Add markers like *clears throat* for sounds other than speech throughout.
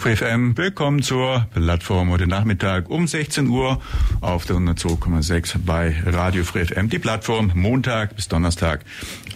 FreeFM, willkommen zur Plattform heute Nachmittag um 16 Uhr auf der 102,6 bei Radio FreeFM. Die Plattform Montag bis Donnerstag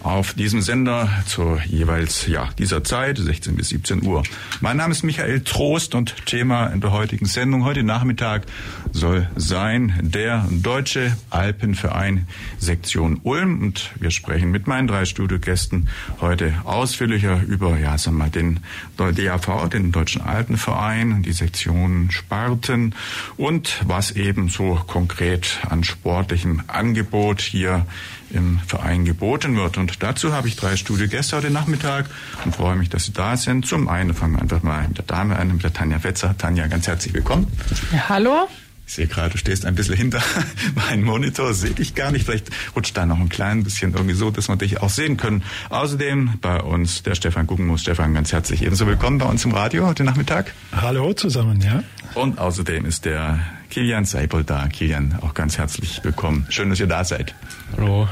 auf diesem Sender zur jeweils ja dieser Zeit 16 bis 17 Uhr. Mein Name ist Michael Trost und Thema in der heutigen Sendung heute Nachmittag soll sein der Deutsche Alpenverein Sektion Ulm und wir sprechen mit meinen drei Studiogästen heute ausführlicher über ja sagen wir mal den DAV, den Deutschen Alpenverein, die Sektion Sparten und was eben so konkret an sportlichem Angebot hier im Verein geboten wird. Und dazu habe ich drei Studiogäste heute Nachmittag und freue mich, dass Sie da sind. Zum einen fangen wir einfach mal mit der Dame an, mit der Tanja Wetzer. Tanja, ganz herzlich willkommen. Ja, hallo. Ich sehe gerade, du stehst ein bisschen hinter *laughs* meinem Monitor, sehe dich gar nicht. Vielleicht rutscht da noch ein klein bisschen irgendwie so, dass wir dich auch sehen können. Außerdem bei uns der Stefan Guggenmus. Stefan, ganz herzlich ebenso willkommen bei uns im Radio heute Nachmittag. Hallo zusammen, ja. Und außerdem ist der Kilian Seibel da. Kilian, auch ganz herzlich willkommen. Schön, dass ihr da seid. Hallo.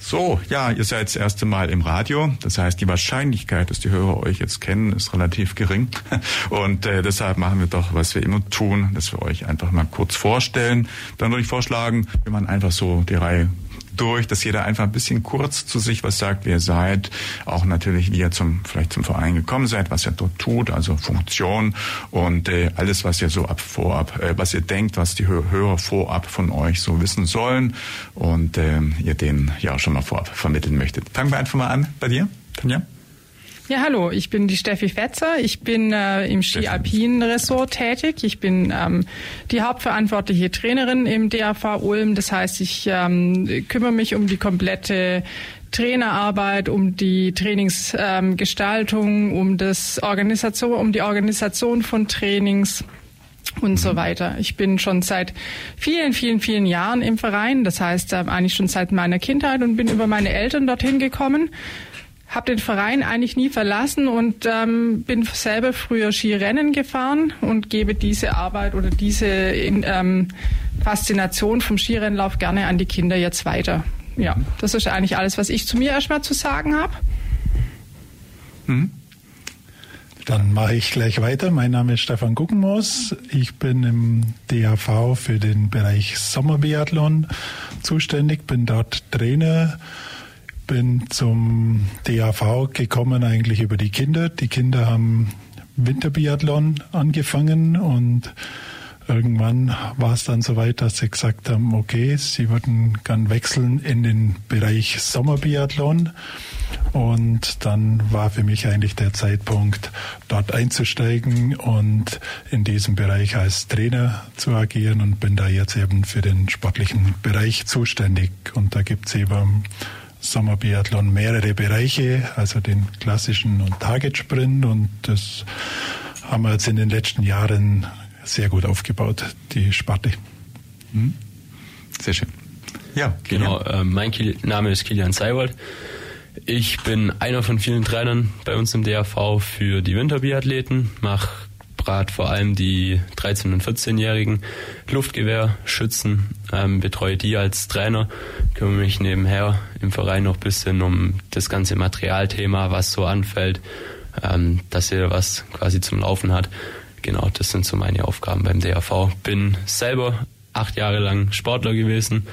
So, ja, ihr seid das erste Mal im Radio. Das heißt, die Wahrscheinlichkeit, dass die Hörer euch jetzt kennen, ist relativ gering. *laughs* Und äh, deshalb machen wir doch, was wir immer tun, dass wir euch einfach mal kurz vorstellen. Dann würde ich vorschlagen, wir machen einfach so die Reihe durch, dass jeder einfach ein bisschen kurz zu sich was sagt, wer seid, auch natürlich, wie ihr zum, vielleicht zum Verein gekommen seid, was ihr dort tut, also Funktion und äh, alles, was ihr so ab vorab, äh, was ihr denkt, was die Hörer vorab von euch so wissen sollen und äh, ihr denen ja schon mal vorab vermitteln möchtet. Fangen wir einfach mal an bei dir, Tanja. Ja, hallo, ich bin die Steffi Fetzer. Ich bin äh, im Ski-Alpin-Ressort tätig. Ich bin ähm, die hauptverantwortliche Trainerin im DAV Ulm. Das heißt, ich ähm, kümmere mich um die komplette Trainerarbeit, um die Trainingsgestaltung, ähm, um das Organisation, um die Organisation von Trainings und so weiter. Ich bin schon seit vielen, vielen, vielen Jahren im Verein. Das heißt, äh, eigentlich schon seit meiner Kindheit und bin über meine Eltern dorthin gekommen habe den Verein eigentlich nie verlassen und ähm, bin selber früher Skirennen gefahren und gebe diese Arbeit oder diese ähm, Faszination vom Skirennlauf gerne an die Kinder jetzt weiter. Ja, das ist eigentlich alles, was ich zu mir erstmal zu sagen habe. Mhm. Dann mache ich gleich weiter. Mein Name ist Stefan Guggenmoos. Ich bin im DAV für den Bereich Sommerbiathlon zuständig, bin dort Trainer bin zum DAV gekommen eigentlich über die Kinder. Die Kinder haben Winterbiathlon angefangen und irgendwann war es dann soweit, dass sie gesagt haben, okay, sie würden gern wechseln in den Bereich Sommerbiathlon. Und dann war für mich eigentlich der Zeitpunkt, dort einzusteigen und in diesem Bereich als Trainer zu agieren und bin da jetzt eben für den sportlichen Bereich zuständig. Und da gibt es eben Sommerbiathlon mehrere Bereiche, also den klassischen und Target-Sprint und das haben wir jetzt in den letzten Jahren sehr gut aufgebaut, die Sparte. Mhm. Sehr schön. Ja, genau. Äh, mein Name ist Kilian Seiwald. Ich bin einer von vielen Trainern bei uns im DAV für die Winterbiathleten, mache gerade vor allem die 13- und 14-jährigen Luftgewehrschützen, ähm, betreue die als Trainer, kümmere mich nebenher im Verein noch ein bisschen um das ganze Materialthema, was so anfällt, ähm, dass jeder was quasi zum Laufen hat. Genau, das sind so meine Aufgaben beim DAV. Bin selber acht Jahre lang Sportler gewesen,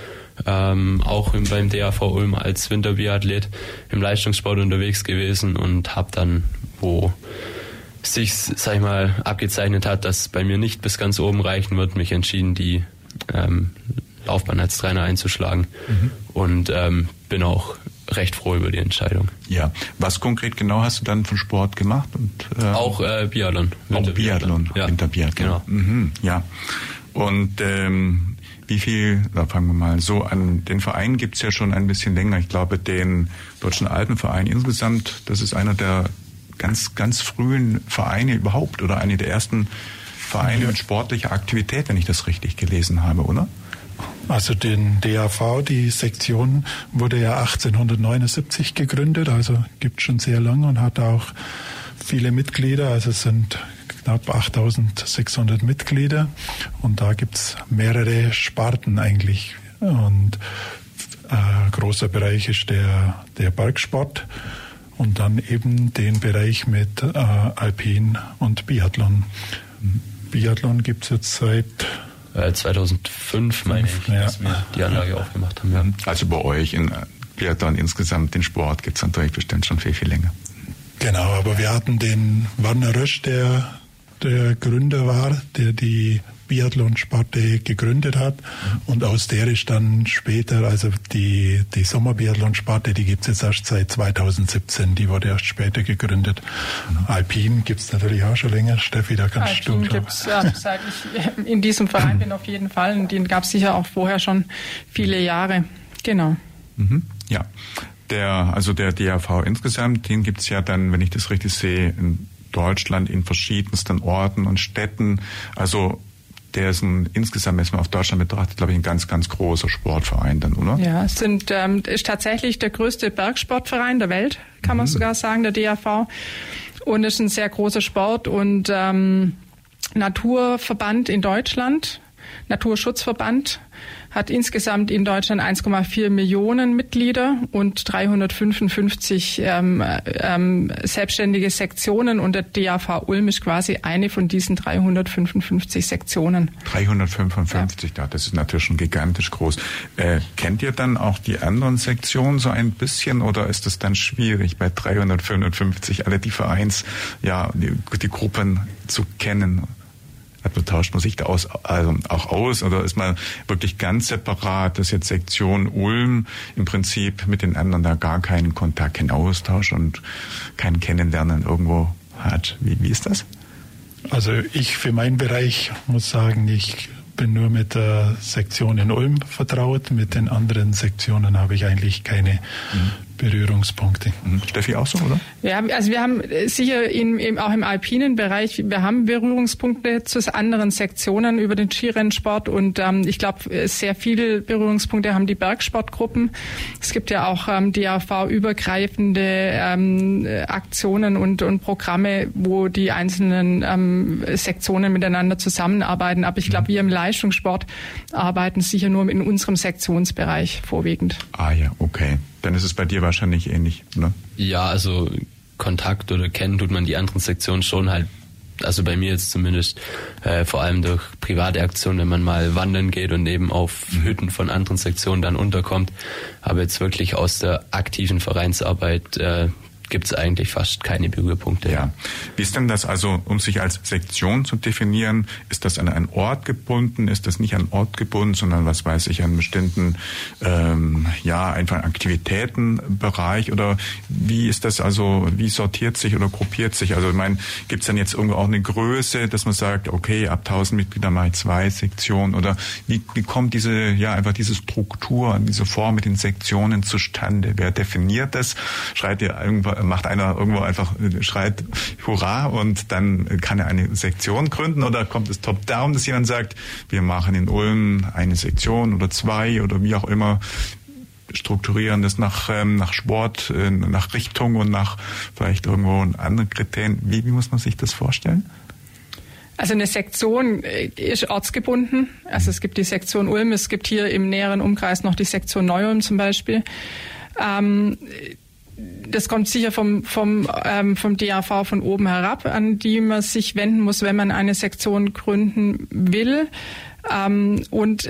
ähm, auch beim DAV Ulm als Winterbiathlet im Leistungssport unterwegs gewesen und habe dann, wo sich, sag ich mal, abgezeichnet hat, dass bei mir nicht bis ganz oben reichen wird, mich entschieden, die ähm, Laufbahn als Trainer einzuschlagen. Mhm. Und ähm, bin auch recht froh über die Entscheidung. Ja, was konkret genau hast du dann von Sport gemacht? Und, äh, auch äh, Biathlon. Auch Biathlon, ja. Winterbiathlon. Genau. Mhm, ja. Und ähm, Wie viel, da fangen wir mal so an, den Verein gibt's ja schon ein bisschen länger. Ich glaube, den Deutschen Alpenverein insgesamt, das ist einer der ganz, ganz frühen Vereine überhaupt oder eine der ersten Vereine ja. mit sportlicher Aktivität, wenn ich das richtig gelesen habe, oder? Also den DAV, die Sektion wurde ja 1879 gegründet, also gibt schon sehr lange und hat auch viele Mitglieder, also es sind knapp 8600 Mitglieder und da gibt es mehrere Sparten eigentlich und äh, großer Bereich ist der, der Bergsport und dann eben den Bereich mit äh, Alpin und Biathlon. Biathlon gibt es jetzt seit 2005, äh, meine ich, ja. dass wir die Anlage aufgemacht haben. Ja. Also bei euch in Biathlon insgesamt, den Sport gibt es natürlich bestimmt schon viel, viel länger. Genau, aber wir hatten den Werner Rösch, der der Gründer war, der die Biathlon-Sparte gegründet hat. Und aus der ist dann später, also die, die Sommerbiathlon-Sparte, die gibt es jetzt erst seit 2017, die wurde erst später gegründet. Alpin gibt es natürlich auch schon länger. Steffi, da kannst Alpin du. gibt es, ja, seit ich in diesem Verein bin, auf jeden Fall. Und den gab es sicher auch vorher schon viele Jahre. Genau. Mhm. Ja. Der, also der DAV insgesamt, den gibt es ja dann, wenn ich das richtig sehe, in Deutschland in verschiedensten Orten und Städten. Also der ist ein, insgesamt erstmal auf Deutschland betrachtet, glaube ich, ein ganz, ganz großer Sportverein dann, oder? Ja, es sind, ähm, ist tatsächlich der größte Bergsportverein der Welt, kann mhm. man sogar sagen, der DAV. Und ist ein sehr großer Sport und ähm, Naturverband in Deutschland, Naturschutzverband hat insgesamt in Deutschland 1,4 Millionen Mitglieder und 355 ähm, ähm, selbstständige Sektionen und der DAV Ulm ist quasi eine von diesen 355 Sektionen. 355, ja. das ist natürlich schon gigantisch groß. Äh, kennt ihr dann auch die anderen Sektionen so ein bisschen oder ist es dann schwierig bei 355 alle die Vereins, ja, die, die Gruppen zu kennen? Also tauscht man sich da aus, also auch aus oder ist man wirklich ganz separat, dass jetzt Sektion Ulm im Prinzip mit den anderen da gar keinen Kontakt, keinen Austausch und kein Kennenlernen irgendwo hat. Wie, wie ist das? Also ich für meinen Bereich muss sagen, ich bin nur mit der Sektion in Ulm vertraut. Mit den anderen Sektionen habe ich eigentlich keine mhm. Berührungspunkte. Mhm. Steffi auch so, oder? Ja, also wir haben sicher in, in, auch im alpinen Bereich, wir haben Berührungspunkte zu anderen Sektionen über den Skirennsport und ähm, ich glaube, sehr viele Berührungspunkte haben die Bergsportgruppen. Es gibt ja auch ähm, DAV-übergreifende ähm, Aktionen und, und Programme, wo die einzelnen ähm, Sektionen miteinander zusammenarbeiten. Aber ich glaube, mhm. wir im Leistungssport arbeiten sicher nur in unserem Sektionsbereich vorwiegend. Ah ja, okay dann ist es bei dir wahrscheinlich ähnlich, ne? Ja, also Kontakt oder kennen tut man die anderen Sektionen schon halt also bei mir jetzt zumindest äh, vor allem durch private Aktionen, wenn man mal wandern geht und eben auf mhm. Hütten von anderen Sektionen dann unterkommt. Aber jetzt wirklich aus der aktiven Vereinsarbeit äh, gibt es eigentlich fast keine Berührpunkte. Ja. Wie ist denn das also, um sich als Sektion zu definieren? Ist das an einen Ort gebunden? Ist das nicht an Ort gebunden, sondern was weiß ich, an bestimmten, ähm, ja, einfach Aktivitätenbereich? Oder wie ist das also, wie sortiert sich oder gruppiert sich? Also ich meine, gibt es dann jetzt irgendwo auch eine Größe, dass man sagt, okay, ab 1000 Mitglieder ich zwei Sektionen? Oder wie, wie kommt diese, ja, einfach diese Struktur, diese Form mit den Sektionen zustande? Wer definiert das? Schreit ihr irgendwann macht einer irgendwo einfach, schreit Hurra und dann kann er eine Sektion gründen oder kommt es top-down, dass jemand sagt, wir machen in Ulm eine Sektion oder zwei oder wie auch immer strukturieren das nach, ähm, nach Sport, äh, nach Richtung und nach vielleicht irgendwo anderen Kriterien. Wie, wie muss man sich das vorstellen? Also eine Sektion äh, ist ortsgebunden. Also es gibt die Sektion Ulm, es gibt hier im näheren Umkreis noch die Sektion Neu-Ulm zum Beispiel. Ähm, das kommt sicher vom, vom, ähm, vom DAV von oben herab, an die man sich wenden muss, wenn man eine Sektion gründen will. Ähm, und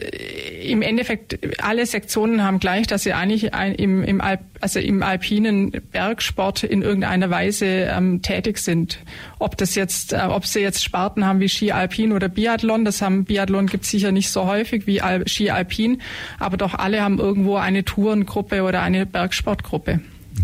im Endeffekt, alle Sektionen haben gleich, dass sie eigentlich ein, im, im, Alp, also im alpinen Bergsport in irgendeiner Weise ähm, tätig sind. Ob das jetzt, äh, ob sie jetzt Sparten haben wie Ski Alpin oder Biathlon, das haben Biathlon gibt sicher nicht so häufig wie Al Ski Alpin, aber doch alle haben irgendwo eine Tourengruppe oder eine Bergsportgruppe.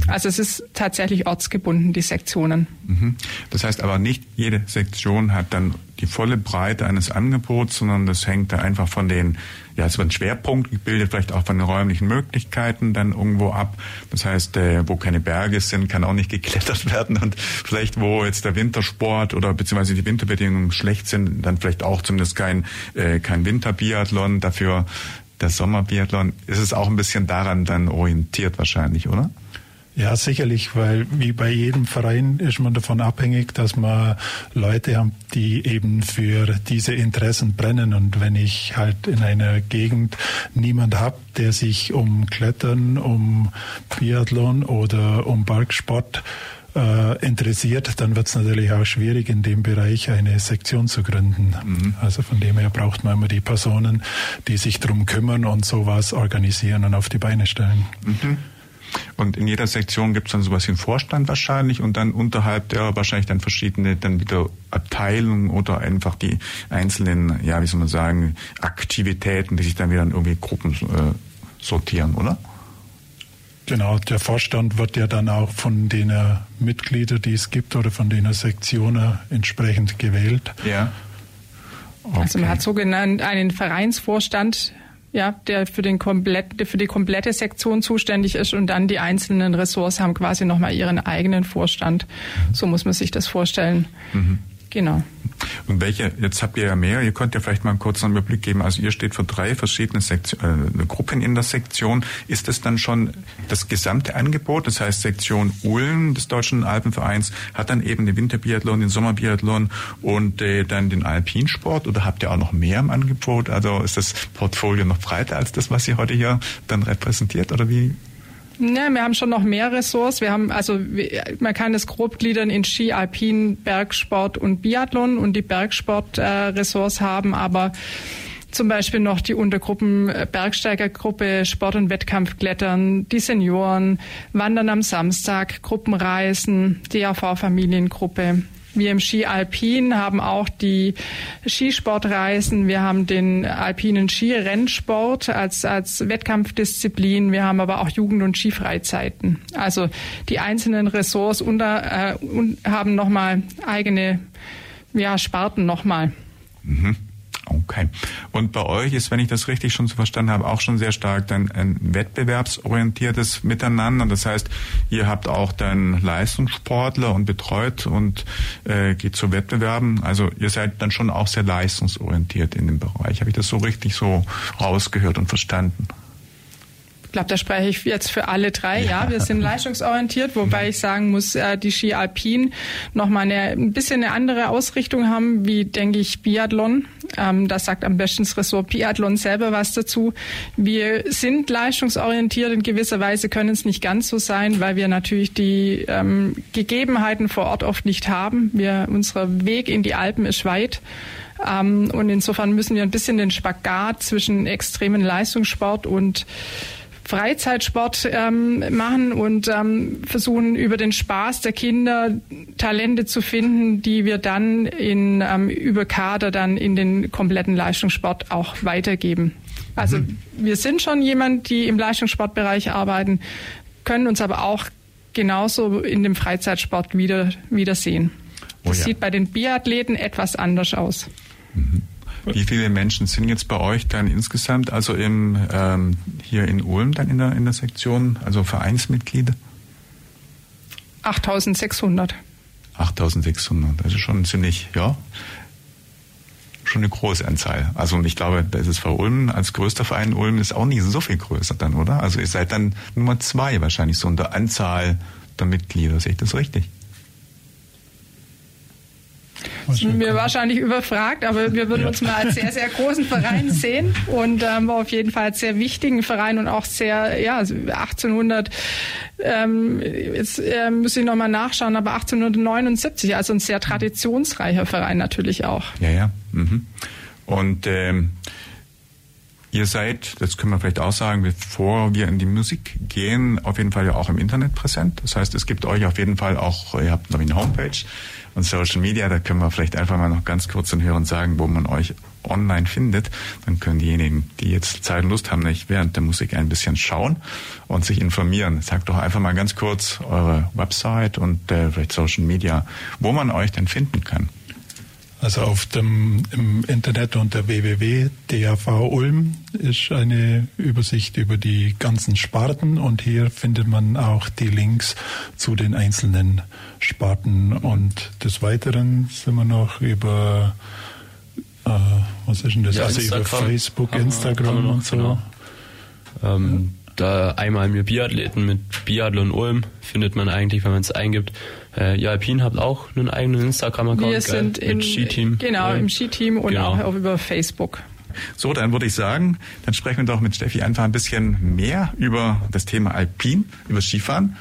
Also es ist tatsächlich ortsgebunden, die Sektionen. Mhm. Das heißt aber nicht jede Sektion hat dann die volle Breite eines Angebots, sondern das hängt da einfach von den, ja, es wird ein Schwerpunkt gebildet, vielleicht auch von den räumlichen Möglichkeiten dann irgendwo ab. Das heißt, äh, wo keine Berge sind, kann auch nicht geklettert *laughs* werden und vielleicht wo jetzt der Wintersport oder beziehungsweise die Winterbedingungen schlecht sind, dann vielleicht auch zumindest kein, äh, kein Winterbiathlon, dafür der Sommerbiathlon. Ist es auch ein bisschen daran dann orientiert wahrscheinlich, oder? Ja, sicherlich, weil wie bei jedem Verein ist man davon abhängig, dass man Leute haben, die eben für diese Interessen brennen. Und wenn ich halt in einer Gegend niemand habe, der sich um Klettern, um Biathlon oder um Bergsport äh, interessiert, dann wird es natürlich auch schwierig, in dem Bereich eine Sektion zu gründen. Mhm. Also von dem her braucht man immer die Personen, die sich darum kümmern und sowas organisieren und auf die Beine stellen. Mhm. Und in jeder Sektion gibt es dann sowas wie einen Vorstand wahrscheinlich und dann unterhalb der wahrscheinlich dann verschiedene dann wieder Abteilungen oder einfach die einzelnen, ja, wie soll man sagen, Aktivitäten, die sich dann wieder in irgendwie Gruppen äh, sortieren, oder? Genau, der Vorstand wird ja dann auch von den Mitgliedern, die es gibt, oder von den Sektionen entsprechend gewählt. Ja. Okay. Also man hat so genannt einen Vereinsvorstand, ja, der für, den komplett, der für die komplette Sektion zuständig ist und dann die einzelnen Ressorts haben quasi nochmal ihren eigenen Vorstand. So muss man sich das vorstellen. Mhm. Genau. Und welche, jetzt habt ihr ja mehr, ihr könnt ja vielleicht mal einen kurzen Überblick geben. Also ihr steht für drei verschiedene Sektion, äh, Gruppen in der Sektion. Ist es dann schon das gesamte Angebot? Das heißt, Sektion Ulm des Deutschen Alpenvereins hat dann eben den Winterbiathlon, den Sommerbiathlon und äh, dann den Alpinsport oder habt ihr auch noch mehr im Angebot? Also ist das Portfolio noch breiter als das, was ihr heute hier dann repräsentiert oder wie, ja, wir haben schon noch mehr Ressorts. Wir haben also man kann es grob gliedern in Ski, Alpin, Bergsport und Biathlon und die Bergsport-Ressorts äh, haben aber zum Beispiel noch die Untergruppen äh, Bergsteigergruppe, Sport- und Wettkampfklettern, die Senioren, Wandern am Samstag, Gruppenreisen, DAV-Familiengruppe, wir im Ski Alpin haben auch die Skisportreisen. Wir haben den alpinen Skirennsport als, als Wettkampfdisziplin. Wir haben aber auch Jugend- und Skifreizeiten. Also die einzelnen Ressorts unter, äh, haben nochmal eigene ja, Sparten nochmal. Mhm. Okay. Und bei euch ist, wenn ich das richtig schon so verstanden habe, auch schon sehr stark dann ein wettbewerbsorientiertes Miteinander. Das heißt, ihr habt auch dann Leistungssportler und betreut und äh, geht zu Wettbewerben. Also ihr seid dann schon auch sehr leistungsorientiert in dem Bereich. Habe ich das so richtig so rausgehört und verstanden? Ich glaube, da spreche ich jetzt für alle drei. Ja, ja wir sind *laughs* leistungsorientiert, wobei ich sagen muss, äh, die Ski Alpin nochmal eine, ein bisschen eine andere Ausrichtung haben, wie, denke ich, Biathlon. Ähm, das sagt am besten das Ressort Biathlon selber was dazu. Wir sind leistungsorientiert in gewisser Weise, können es nicht ganz so sein, weil wir natürlich die ähm, Gegebenheiten vor Ort oft nicht haben. Wir, unser Weg in die Alpen ist weit. Ähm, und insofern müssen wir ein bisschen den Spagat zwischen extremen Leistungssport und Freizeitsport ähm, machen und ähm, versuchen über den Spaß der Kinder Talente zu finden, die wir dann in, ähm, über Kader dann in den kompletten Leistungssport auch weitergeben. Also mhm. wir sind schon jemand, die im Leistungssportbereich arbeiten, können uns aber auch genauso in dem Freizeitsport wieder, wiedersehen. Das oh ja. sieht bei den Biathleten etwas anders aus. Mhm. Wie viele Menschen sind jetzt bei euch dann insgesamt, also im, ähm, hier in Ulm dann in der, in der Sektion, also Vereinsmitglieder? 8600. 8600, das ist schon ziemlich, ja, schon eine große Anzahl. Also und ich glaube, ist für Ulm als größter Verein Ulm ist auch nicht so viel größer dann, oder? Also ihr seid dann Nummer zwei wahrscheinlich so in der Anzahl der Mitglieder, sehe ich das richtig? Sind wir wahrscheinlich überfragt, aber wir würden ja. uns mal als sehr, sehr großen Verein *laughs* sehen und ähm, auf jeden Fall als sehr wichtigen Verein und auch sehr, ja, 1800, ähm, jetzt äh, muss ich nochmal nachschauen, aber 1879, also ein sehr traditionsreicher Verein natürlich auch. Ja, ja. Mhm. Und ähm, Ihr seid, das können wir vielleicht auch sagen, bevor wir in die Musik gehen, auf jeden Fall ja auch im Internet präsent. Das heißt, es gibt euch auf jeden Fall auch, ihr habt noch eine Homepage und Social Media, da können wir vielleicht einfach mal noch ganz kurz den Hörern sagen, wo man euch online findet. Dann können diejenigen, die jetzt Zeit und Lust haben, nicht während der Musik ein bisschen schauen und sich informieren. Sagt doch einfach mal ganz kurz eure Website und äh, vielleicht Social Media, wo man euch denn finden kann. Also auf dem im Internet unter www.dav Ulm ist eine Übersicht über die ganzen Sparten und hier findet man auch die Links zu den einzelnen Sparten und des Weiteren sind wir noch über äh, was ist denn das? Ja, also über Facebook, Instagram noch, und so. Genau. Ähm, da einmal mir Biathleten mit Biathlon Ulm findet man eigentlich, wenn man es eingibt. Äh, ihr Alpin habt auch einen eigenen Instagram-Account. Wir sind im Skiteam. Genau, im Skiteam und Genau. auch über Facebook. So, dann würde ich sagen, dann sprechen wir doch mit Steffi einfach ein bisschen mehr über das Thema Alpin, über Skifahren.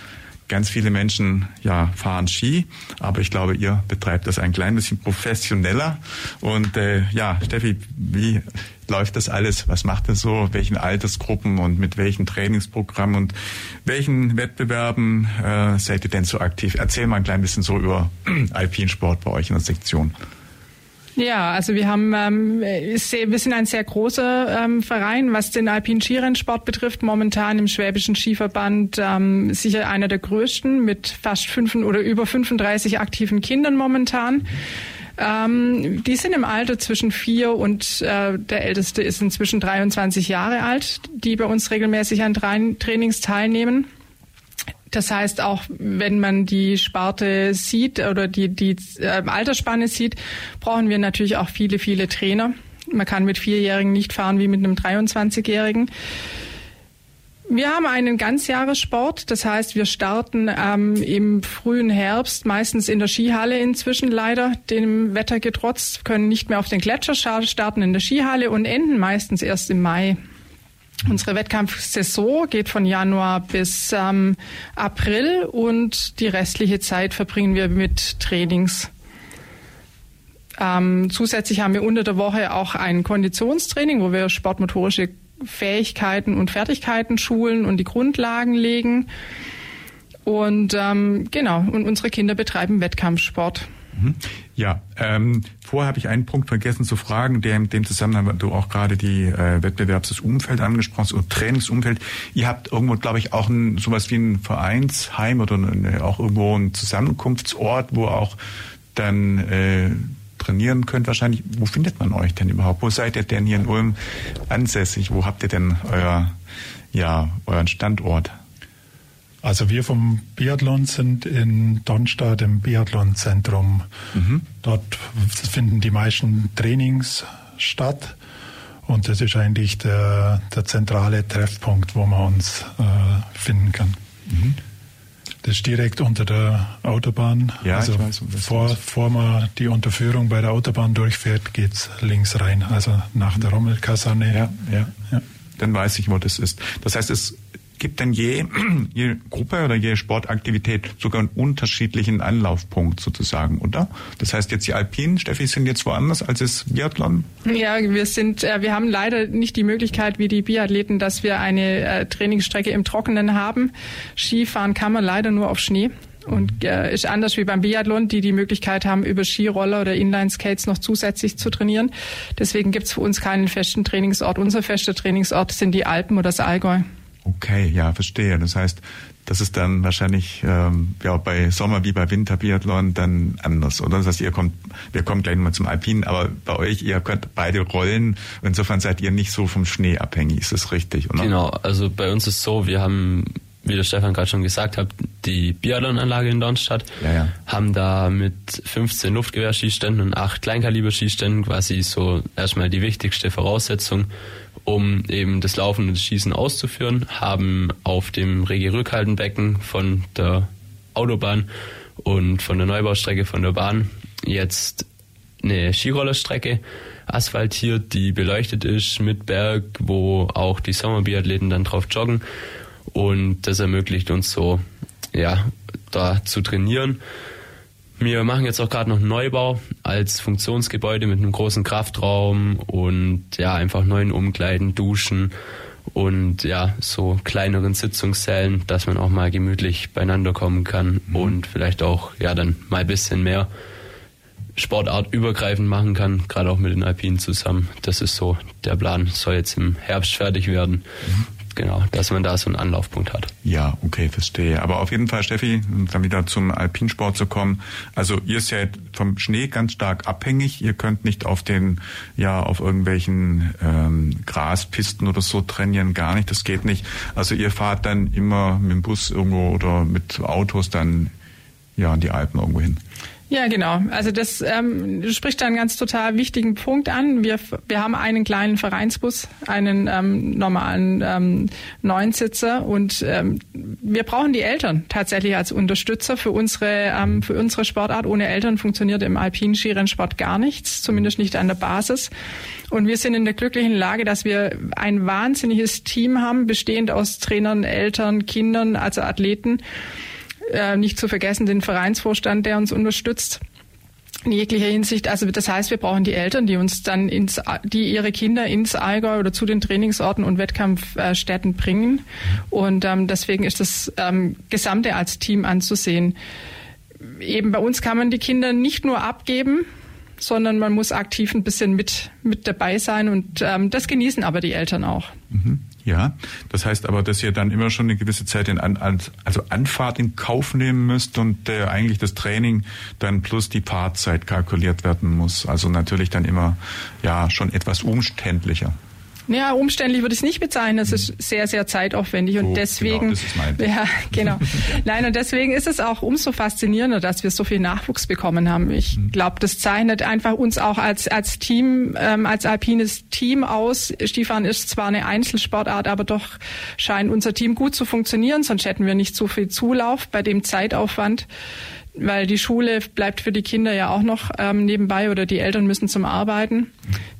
Ganz viele Menschen ja fahren Ski, aber ich glaube, ihr betreibt das ein klein bisschen professioneller. Und äh, ja, Steffi, wie läuft das alles? Was macht das so? Welchen Altersgruppen und mit welchen Trainingsprogrammen und welchen Wettbewerben äh, seid ihr denn so aktiv? Erzähl mal ein klein bisschen so über *clears throat* Alpinsport bei euch in der Sektion. Ja, also wir haben, ähm, wir sind ein sehr großer ähm, Verein, was den alpinen Skirennsport betrifft. Momentan im Schwäbischen Skiverband ähm, sicher einer der größten mit fast fünf oder über 35 aktiven Kindern momentan. Ähm, die sind im Alter zwischen vier und äh, der älteste ist inzwischen 23 Jahre alt, die bei uns regelmäßig an Tra Trainings teilnehmen. Das heißt, auch wenn man die Sparte sieht oder die, die äh, Altersspanne sieht, brauchen wir natürlich auch viele, viele Trainer. Man kann mit Vierjährigen nicht fahren wie mit einem 23-Jährigen. Wir haben einen Ganzjahressport, das heißt, wir starten ähm, im frühen Herbst, meistens in der Skihalle inzwischen leider, dem Wetter getrotzt, können nicht mehr auf den Gletscher starten in der Skihalle und enden meistens erst im Mai. Unsere Wettkampfsaison geht von Januar bis ähm, April und die restliche Zeit verbringen wir mit Trainings. Ähm, zusätzlich haben wir unter der Woche auch ein Konditionstraining, wo wir sportmotorische Fähigkeiten und Fertigkeiten schulen und die Grundlagen legen. Und ähm, genau, und unsere Kinder betreiben Wettkampfsport. Ja, ähm, vorher habe ich einen Punkt vergessen zu fragen, der in dem Zusammenhang, du auch gerade die äh, Wettbewerbsumfeld angesprochen hast und Trainingsumfeld. Ihr habt irgendwo, glaube ich, auch ein, sowas wie ein Vereinsheim oder eine, auch irgendwo ein Zusammenkunftsort, wo auch dann äh, trainieren könnt wahrscheinlich. Wo findet man euch denn überhaupt? Wo seid ihr denn hier in Ulm ansässig? Wo habt ihr denn euer, ja, euren Standort? Also wir vom Biathlon sind in Donstadt im Biathlonzentrum. Dort finden die meisten Trainings statt und das ist eigentlich der, der zentrale Treffpunkt, wo man uns äh, finden kann. Das ist direkt unter der Autobahn. Ja, also ich weiß, vor, ist. vor man die Unterführung bei der Autobahn durchfährt, geht's links rein, also nach der Rommelkaserne. Ja, ja. Ja. Dann weiß ich, wo das ist. Das heißt, es gibt dann je, *clears throat* je Gruppe oder je Sportaktivität sogar einen unterschiedlichen Anlaufpunkt sozusagen, oder? Das heißt jetzt die Alpinen, Steffi, sind jetzt woanders als das Biathlon? Ja, wir sind, äh, wir haben leider nicht die Möglichkeit wie die Biathleten, dass wir eine äh, Trainingsstrecke im Trockenen haben. Skifahren kann man leider nur auf Schnee. Und äh, ist anders wie beim Biathlon, die die Möglichkeit haben, über Skiroller oder Inline-Skates noch zusätzlich zu trainieren. Deswegen gibt's für uns keinen festen Trainingsort. Unser fester Trainingsort sind die Alpen oder das Allgäu. Okay, ja, verstehe. Das heißt, das ist dann wahrscheinlich ähm, ja bei Sommer wie bei Winterbiathlon dann anders, oder? Das heißt, ihr kommt, wir kommen gleich mal zum Alpinen, aber bei euch, ihr könnt beide rollen. Insofern seid ihr nicht so vom Schnee abhängig, ist das richtig, oder? Genau, also bei uns ist so, wir haben, wie der Stefan gerade schon gesagt hat, die Biathlon-Anlage in Dornstadt, Ja, ja. haben da mit 15 Luftgewehrschießständen und 8 Kleinkaliberschießständen quasi so erstmal die wichtigste Voraussetzung, um eben das Laufen und das Schießen auszuführen, haben auf dem Regie-Rückhaltenbecken von der Autobahn und von der Neubaustrecke von der Bahn jetzt eine Skirollerstrecke asphaltiert, die beleuchtet ist mit Berg, wo auch die Sommerbiathleten dann drauf joggen. Und das ermöglicht uns so, ja, da zu trainieren. Wir machen jetzt auch gerade noch einen Neubau als Funktionsgebäude mit einem großen Kraftraum und ja, einfach neuen Umkleiden, Duschen und ja, so kleineren Sitzungssälen, dass man auch mal gemütlich beieinander kommen kann mhm. und vielleicht auch ja dann mal ein bisschen mehr Sportart übergreifend machen kann, gerade auch mit den Alpinen zusammen. Das ist so der Plan, soll jetzt im Herbst fertig werden. Mhm. Genau, dass man da so einen Anlaufpunkt hat. Ja, okay, verstehe. Aber auf jeden Fall, Steffi, um dann wieder zum Alpinsport zu kommen. Also ihr seid vom Schnee ganz stark abhängig. Ihr könnt nicht auf den, ja, auf irgendwelchen ähm, Graspisten oder so trainieren, gar nicht. Das geht nicht. Also ihr fahrt dann immer mit dem Bus irgendwo oder mit Autos dann ja in die Alpen irgendwo hin. Ja, genau. Also das ähm, spricht einen ganz total wichtigen Punkt an. Wir, wir haben einen kleinen Vereinsbus, einen ähm, normalen ähm, Neunsitzer und ähm, wir brauchen die Eltern tatsächlich als Unterstützer für unsere ähm, für unsere Sportart. Ohne Eltern funktioniert im alpinen Skirennsport gar nichts, zumindest nicht an der Basis. Und wir sind in der glücklichen Lage, dass wir ein wahnsinniges Team haben, bestehend aus Trainern, Eltern, Kindern, also Athleten äh, nicht zu vergessen den Vereinsvorstand, der uns unterstützt in jeglicher Hinsicht. Also das heißt, wir brauchen die Eltern, die uns dann ins, die ihre Kinder ins Allgäu oder zu den Trainingsorten und Wettkampfstätten bringen. Und ähm, deswegen ist das ähm, Gesamte als Team anzusehen. Eben bei uns kann man die Kinder nicht nur abgeben, sondern man muss aktiv ein bisschen mit, mit dabei sein und ähm, das genießen aber die Eltern auch. Mhm. Ja, das heißt aber, dass ihr dann immer schon eine gewisse Zeit in An also Anfahrt in Kauf nehmen müsst und äh, eigentlich das Training dann plus die Fahrzeit kalkuliert werden muss. Also natürlich dann immer ja schon etwas umständlicher. Ja, umständlich würde ich es nicht bezeichnen. Es ist sehr, sehr zeitaufwendig und oh, deswegen, genau, das ist mein *laughs* ja, genau. *laughs* Nein, und deswegen ist es auch umso faszinierender, dass wir so viel Nachwuchs bekommen haben. Ich mhm. glaube, das zeichnet einfach uns auch als, als Team, ähm, als alpines Team aus. Stiefan ist zwar eine Einzelsportart, aber doch scheint unser Team gut zu funktionieren, sonst hätten wir nicht so viel Zulauf bei dem Zeitaufwand weil die Schule bleibt für die Kinder ja auch noch ähm, nebenbei oder die Eltern müssen zum Arbeiten.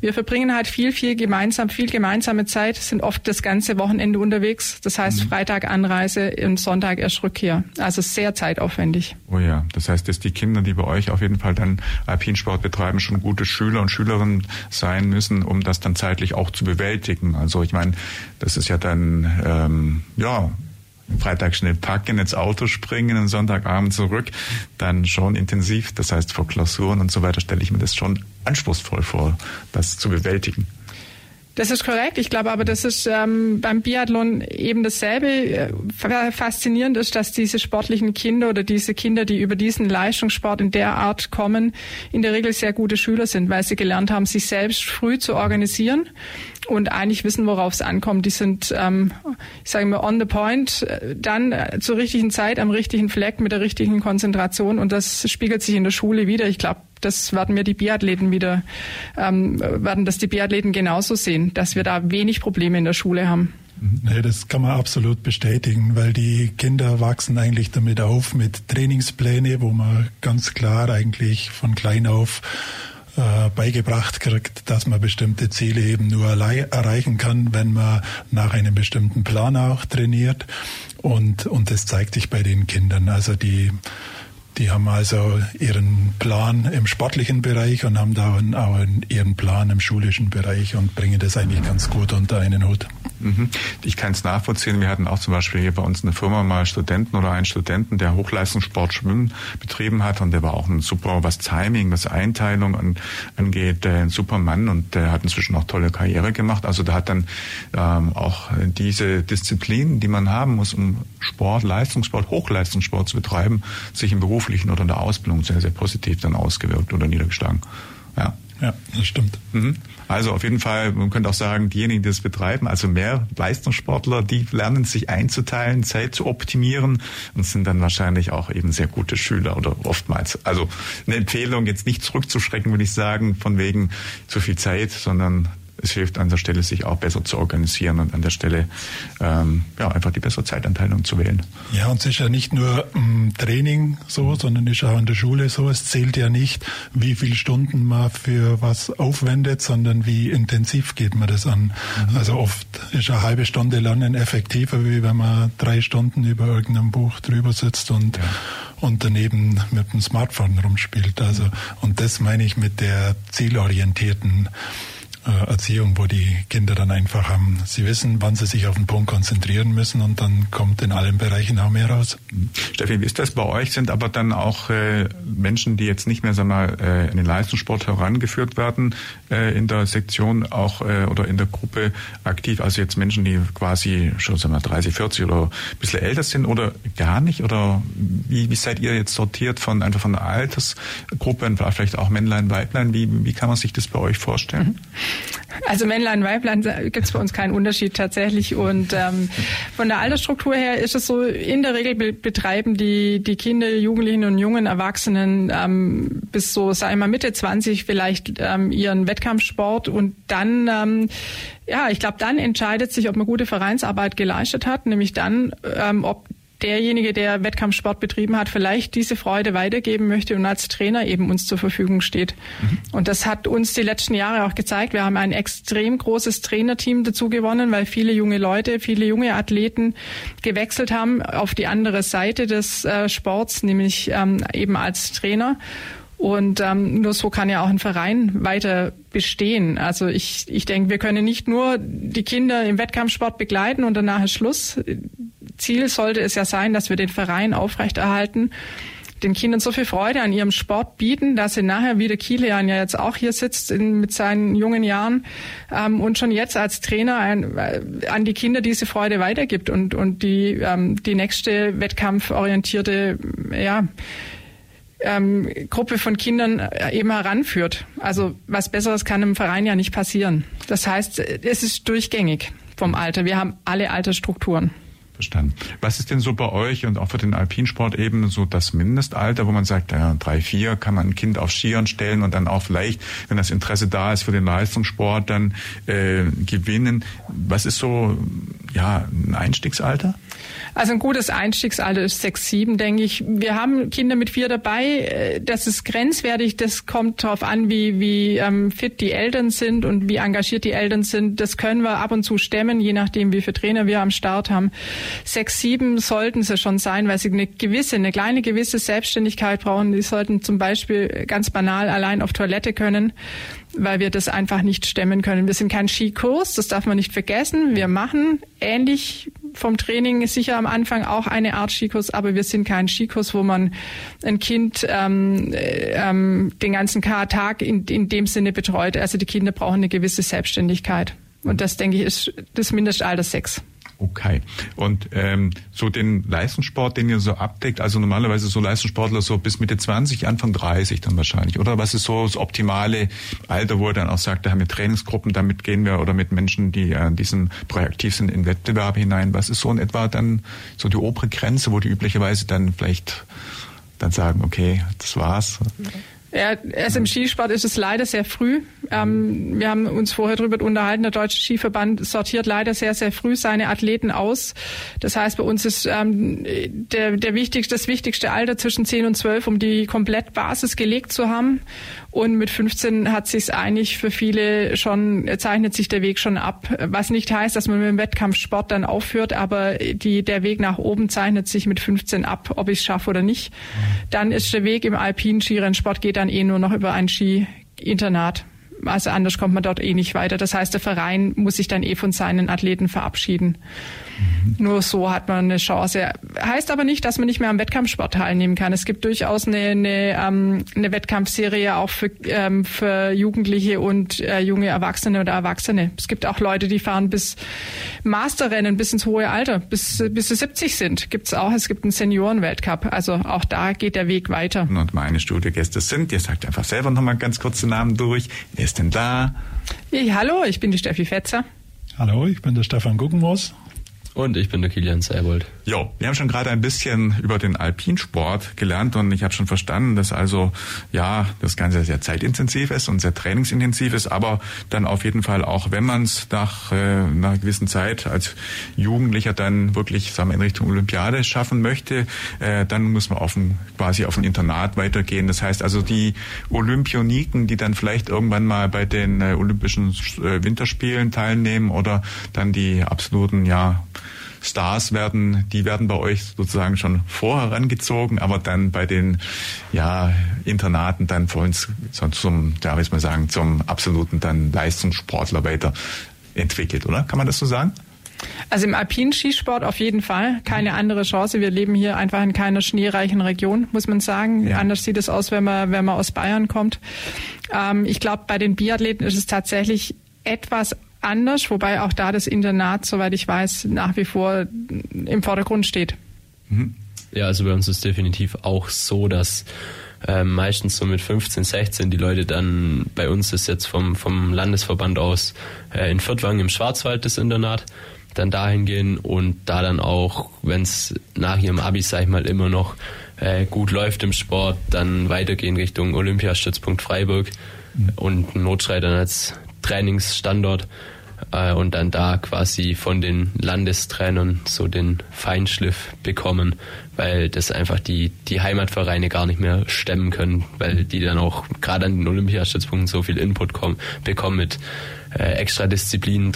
Wir verbringen halt viel, viel gemeinsam, viel gemeinsame Zeit, sind oft das ganze Wochenende unterwegs. Das heißt mhm. Freitag Anreise und Sonntag erst Rückkehr. Also sehr zeitaufwendig. Oh ja, das heißt, dass die Kinder, die bei euch auf jeden Fall dann Alpinsport betreiben, schon gute Schüler und Schülerinnen sein müssen, um das dann zeitlich auch zu bewältigen. Also ich meine, das ist ja dann ähm, ja Freitag schnell packen, ins Auto springen und Sonntagabend zurück, dann schon intensiv. Das heißt, vor Klausuren und so weiter stelle ich mir das schon anspruchsvoll vor, das zu bewältigen. Das ist korrekt. Ich glaube aber, das ist ähm, beim Biathlon eben dasselbe. Äh, faszinierend ist, dass diese sportlichen Kinder oder diese Kinder, die über diesen Leistungssport in der Art kommen, in der Regel sehr gute Schüler sind, weil sie gelernt haben, sich selbst früh zu organisieren und eigentlich wissen, worauf es ankommt. Die sind, ähm, ich sage mal, on the point, äh, dann äh, zur richtigen Zeit am richtigen Fleck mit der richtigen Konzentration und das spiegelt sich in der Schule wieder. Ich glaube, das werden wir die Biathleten wieder, ähm, werden das die Biathleten genauso sehen, dass wir da wenig Probleme in der Schule haben. Nee, das kann man absolut bestätigen, weil die Kinder wachsen eigentlich damit auf mit Trainingspläne, wo man ganz klar eigentlich von klein auf äh, beigebracht kriegt, dass man bestimmte Ziele eben nur erreichen kann, wenn man nach einem bestimmten Plan auch trainiert. Und, und das zeigt sich bei den Kindern. Also die die haben also ihren Plan im sportlichen Bereich und haben da auch ihren Plan im schulischen Bereich und bringen das eigentlich ganz gut unter einen Hut. Mhm. Ich kann es nachvollziehen. Wir hatten auch zum Beispiel hier bei uns in der Firma mal Studenten oder einen Studenten, der Hochleistungssport Schwimmen betrieben hat und der war auch ein super, was Timing, was Einteilung angeht, ein super Mann und der hat inzwischen auch tolle Karriere gemacht. Also da hat dann ähm, auch diese Disziplinen, die man haben muss, um Sport, Leistungssport, Hochleistungssport zu betreiben, sich im Beruf beruflichen oder in der Ausbildung sehr, sehr positiv dann ausgewirkt oder niedergeschlagen. Ja. Ja, das stimmt. Mhm. Also auf jeden Fall, man könnte auch sagen, diejenigen, die das betreiben, also mehr Leistungssportler, die lernen sich einzuteilen, Zeit zu optimieren und sind dann wahrscheinlich auch eben sehr gute Schüler oder oftmals. Also eine Empfehlung, jetzt nicht zurückzuschrecken, würde ich sagen, von wegen zu viel Zeit, sondern es hilft an der Stelle, sich auch besser zu organisieren und an der Stelle ähm, ja, einfach die bessere Zeitanteilung zu wählen. Ja, und es ist ja nicht nur im Training so, sondern ist auch in der Schule so. Es zählt ja nicht, wie viele Stunden man für was aufwendet, sondern wie intensiv geht man das an. Mhm. Also oft ist eine halbe Stunde Lernen effektiver, wie wenn man drei Stunden über irgendeinem Buch drüber sitzt und, ja. und daneben mit dem Smartphone rumspielt. Also, und das meine ich mit der zielorientierten Erziehung, wo die Kinder dann einfach haben, sie wissen, wann sie sich auf den Punkt konzentrieren müssen und dann kommt in allen Bereichen auch mehr raus. Steffi, wie ist das bei euch? Sind aber dann auch äh, Menschen, die jetzt nicht mehr sag mal, äh, in den Leistungssport herangeführt werden, äh, in der Sektion auch äh, oder in der Gruppe aktiv? Also jetzt Menschen, die quasi schon sag mal, 30, 40 oder ein bisschen älter sind oder gar nicht? Oder wie, wie seid ihr jetzt sortiert von einfach von der Altersgruppe, vielleicht auch Männlein, Weiblein? Wie, wie kann man sich das bei euch vorstellen? Mhm. Also Männlein, Weiblein gibt es bei uns keinen Unterschied tatsächlich. Und ähm, von der Altersstruktur her ist es so, in der Regel betreiben die, die Kinder, Jugendlichen und jungen Erwachsenen ähm, bis so, sagen wir mal, Mitte 20 vielleicht ähm, ihren Wettkampfsport und dann ähm, ja, ich glaube, dann entscheidet sich, ob man gute Vereinsarbeit geleistet hat, nämlich dann, ähm, ob derjenige, der Wettkampfsport betrieben hat, vielleicht diese Freude weitergeben möchte und als Trainer eben uns zur Verfügung steht. Mhm. Und das hat uns die letzten Jahre auch gezeigt. Wir haben ein extrem großes Trainerteam dazu gewonnen, weil viele junge Leute, viele junge Athleten gewechselt haben auf die andere Seite des äh, Sports, nämlich ähm, eben als Trainer. Und ähm, nur so kann ja auch ein Verein weiter bestehen. Also ich, ich denke, wir können nicht nur die Kinder im Wettkampfsport begleiten und danach ist Schluss. Ziel sollte es ja sein, dass wir den Verein aufrechterhalten, den Kindern so viel Freude an ihrem Sport bieten, dass sie nachher, wie der Kilian ja jetzt auch hier sitzt in, mit seinen jungen Jahren ähm, und schon jetzt als Trainer ein, äh, an die Kinder diese Freude weitergibt und, und die, ähm, die nächste wettkampforientierte ja, ähm, Gruppe von Kindern äh, eben heranführt. Also was Besseres kann im Verein ja nicht passieren. Das heißt, es ist durchgängig vom Alter. Wir haben alle Altersstrukturen. Verstanden. Was ist denn so bei euch und auch für den Alpinsport eben so das Mindestalter, wo man sagt, ja, drei, vier kann man ein Kind auf Skiern stellen und dann auch vielleicht, wenn das Interesse da ist für den Leistungssport, dann äh, gewinnen. Was ist so ja ein Einstiegsalter? Also ein gutes Einstiegsalter ist sechs, sieben, denke ich. Wir haben Kinder mit vier dabei. Äh, das ist grenzwertig. Das kommt darauf an, wie, wie ähm, fit die Eltern sind und wie engagiert die Eltern sind. Das können wir ab und zu stemmen, je nachdem, wie viele Trainer wir am Start haben. Sechs, sieben sollten sie schon sein, weil sie eine gewisse, eine kleine gewisse Selbstständigkeit brauchen. Die sollten zum Beispiel ganz banal allein auf Toilette können weil wir das einfach nicht stemmen können. Wir sind kein Skikurs, das darf man nicht vergessen. Wir machen ähnlich vom Training sicher am Anfang auch eine Art Skikurs, aber wir sind kein Skikurs, wo man ein Kind ähm, ähm, den ganzen Tag in, in dem Sinne betreut. Also die Kinder brauchen eine gewisse Selbstständigkeit. Und das, denke ich, ist das Mindestalter sechs. Okay. Und ähm, so den Leistungssport, den ihr so abdeckt, also normalerweise so Leistungssportler so bis Mitte 20, Anfang 30 dann wahrscheinlich, oder? Was ist so das optimale Alter, wo er dann auch sagt, da haben wir Trainingsgruppen, damit gehen wir, oder mit Menschen, die äh, in diesem Projekt aktiv sind, in Wettbewerbe hinein. Was ist so in etwa dann so die obere Grenze, wo die üblicherweise dann vielleicht dann sagen, okay, das war's? Ja, erst im Skisport ist es leider sehr früh. Ähm, wir haben uns vorher darüber unterhalten, der Deutsche Skiverband sortiert leider sehr, sehr früh seine Athleten aus. Das heißt, bei uns ist ähm, der, der wichtigste, das wichtigste Alter zwischen 10 und 12, um die Komplettbasis gelegt zu haben. Und mit 15 hat sich eigentlich für viele schon, zeichnet sich der Weg schon ab. Was nicht heißt, dass man mit dem Wettkampfsport dann aufhört, aber die, der Weg nach oben zeichnet sich mit 15 ab, ob ich es schaffe oder nicht. Dann ist der Weg im alpinen Skirennsport geht dann eh nur noch über ein Ski-Internat. Also anders kommt man dort eh nicht weiter. Das heißt, der Verein muss sich dann eh von seinen Athleten verabschieden. Nur so hat man eine Chance. Heißt aber nicht, dass man nicht mehr am Wettkampfsport teilnehmen kann. Es gibt durchaus eine, eine, ähm, eine Wettkampfserie auch für, ähm, für Jugendliche und äh, junge Erwachsene oder Erwachsene. Es gibt auch Leute, die fahren bis Masterrennen, bis ins hohe Alter, bis, bis sie 70 sind. Gibt's auch. Es gibt einen Seniorenweltcup. Also auch da geht der Weg weiter. Und meine Studiogäste sind, ihr sagt einfach selber nochmal ganz kurz den Namen durch. Wer ist denn da? Ja, hallo, ich bin die Steffi Fetzer. Hallo, ich bin der Stefan Guggenmoos. Und ich bin der Kilian Seibold. Jo, wir haben schon gerade ein bisschen über den Alpinsport gelernt und ich habe schon verstanden, dass also ja das Ganze sehr zeitintensiv ist und sehr trainingsintensiv ist, aber dann auf jeden Fall auch, wenn man es nach, äh, nach einer gewissen Zeit als Jugendlicher dann wirklich sagen wir, in Richtung Olympiade schaffen möchte, äh, dann muss man auf ein, quasi auf ein Internat weitergehen. Das heißt also die Olympioniken, die dann vielleicht irgendwann mal bei den äh, Olympischen äh, Winterspielen teilnehmen oder dann die absoluten ja Stars werden, die werden bei euch sozusagen schon vorher herangezogen, aber dann bei den ja, Internaten dann vor uns so zum, ja, wie soll man sagen, zum absoluten dann Leistungssportler weiterentwickelt, oder? Kann man das so sagen? Also im alpinen Skisport auf jeden Fall keine andere Chance. Wir leben hier einfach in keiner schneereichen Region, muss man sagen. Ja. Anders sieht es aus, wenn man, wenn man aus Bayern kommt. Ähm, ich glaube, bei den Biathleten ist es tatsächlich etwas anders, wobei auch da das Internat, soweit ich weiß, nach wie vor im Vordergrund steht. Mhm. Ja, also bei uns ist definitiv auch so, dass äh, meistens so mit 15, 16 die Leute dann, bei uns ist jetzt vom, vom Landesverband aus äh, in Fürtwang im Schwarzwald das Internat, dann dahin gehen und da dann auch, wenn es nach ihrem Abi, sag ich mal, immer noch äh, gut läuft im Sport, dann weitergehen Richtung Olympiastützpunkt Freiburg mhm. und Notschrei dann als Trainingsstandort äh, und dann da quasi von den Landestrainern so den Feinschliff bekommen, weil das einfach die, die Heimatvereine gar nicht mehr stemmen können, weil die dann auch gerade an den Olympiastützpunkten so viel Input kommen, bekommen mit äh, extra Disziplinen,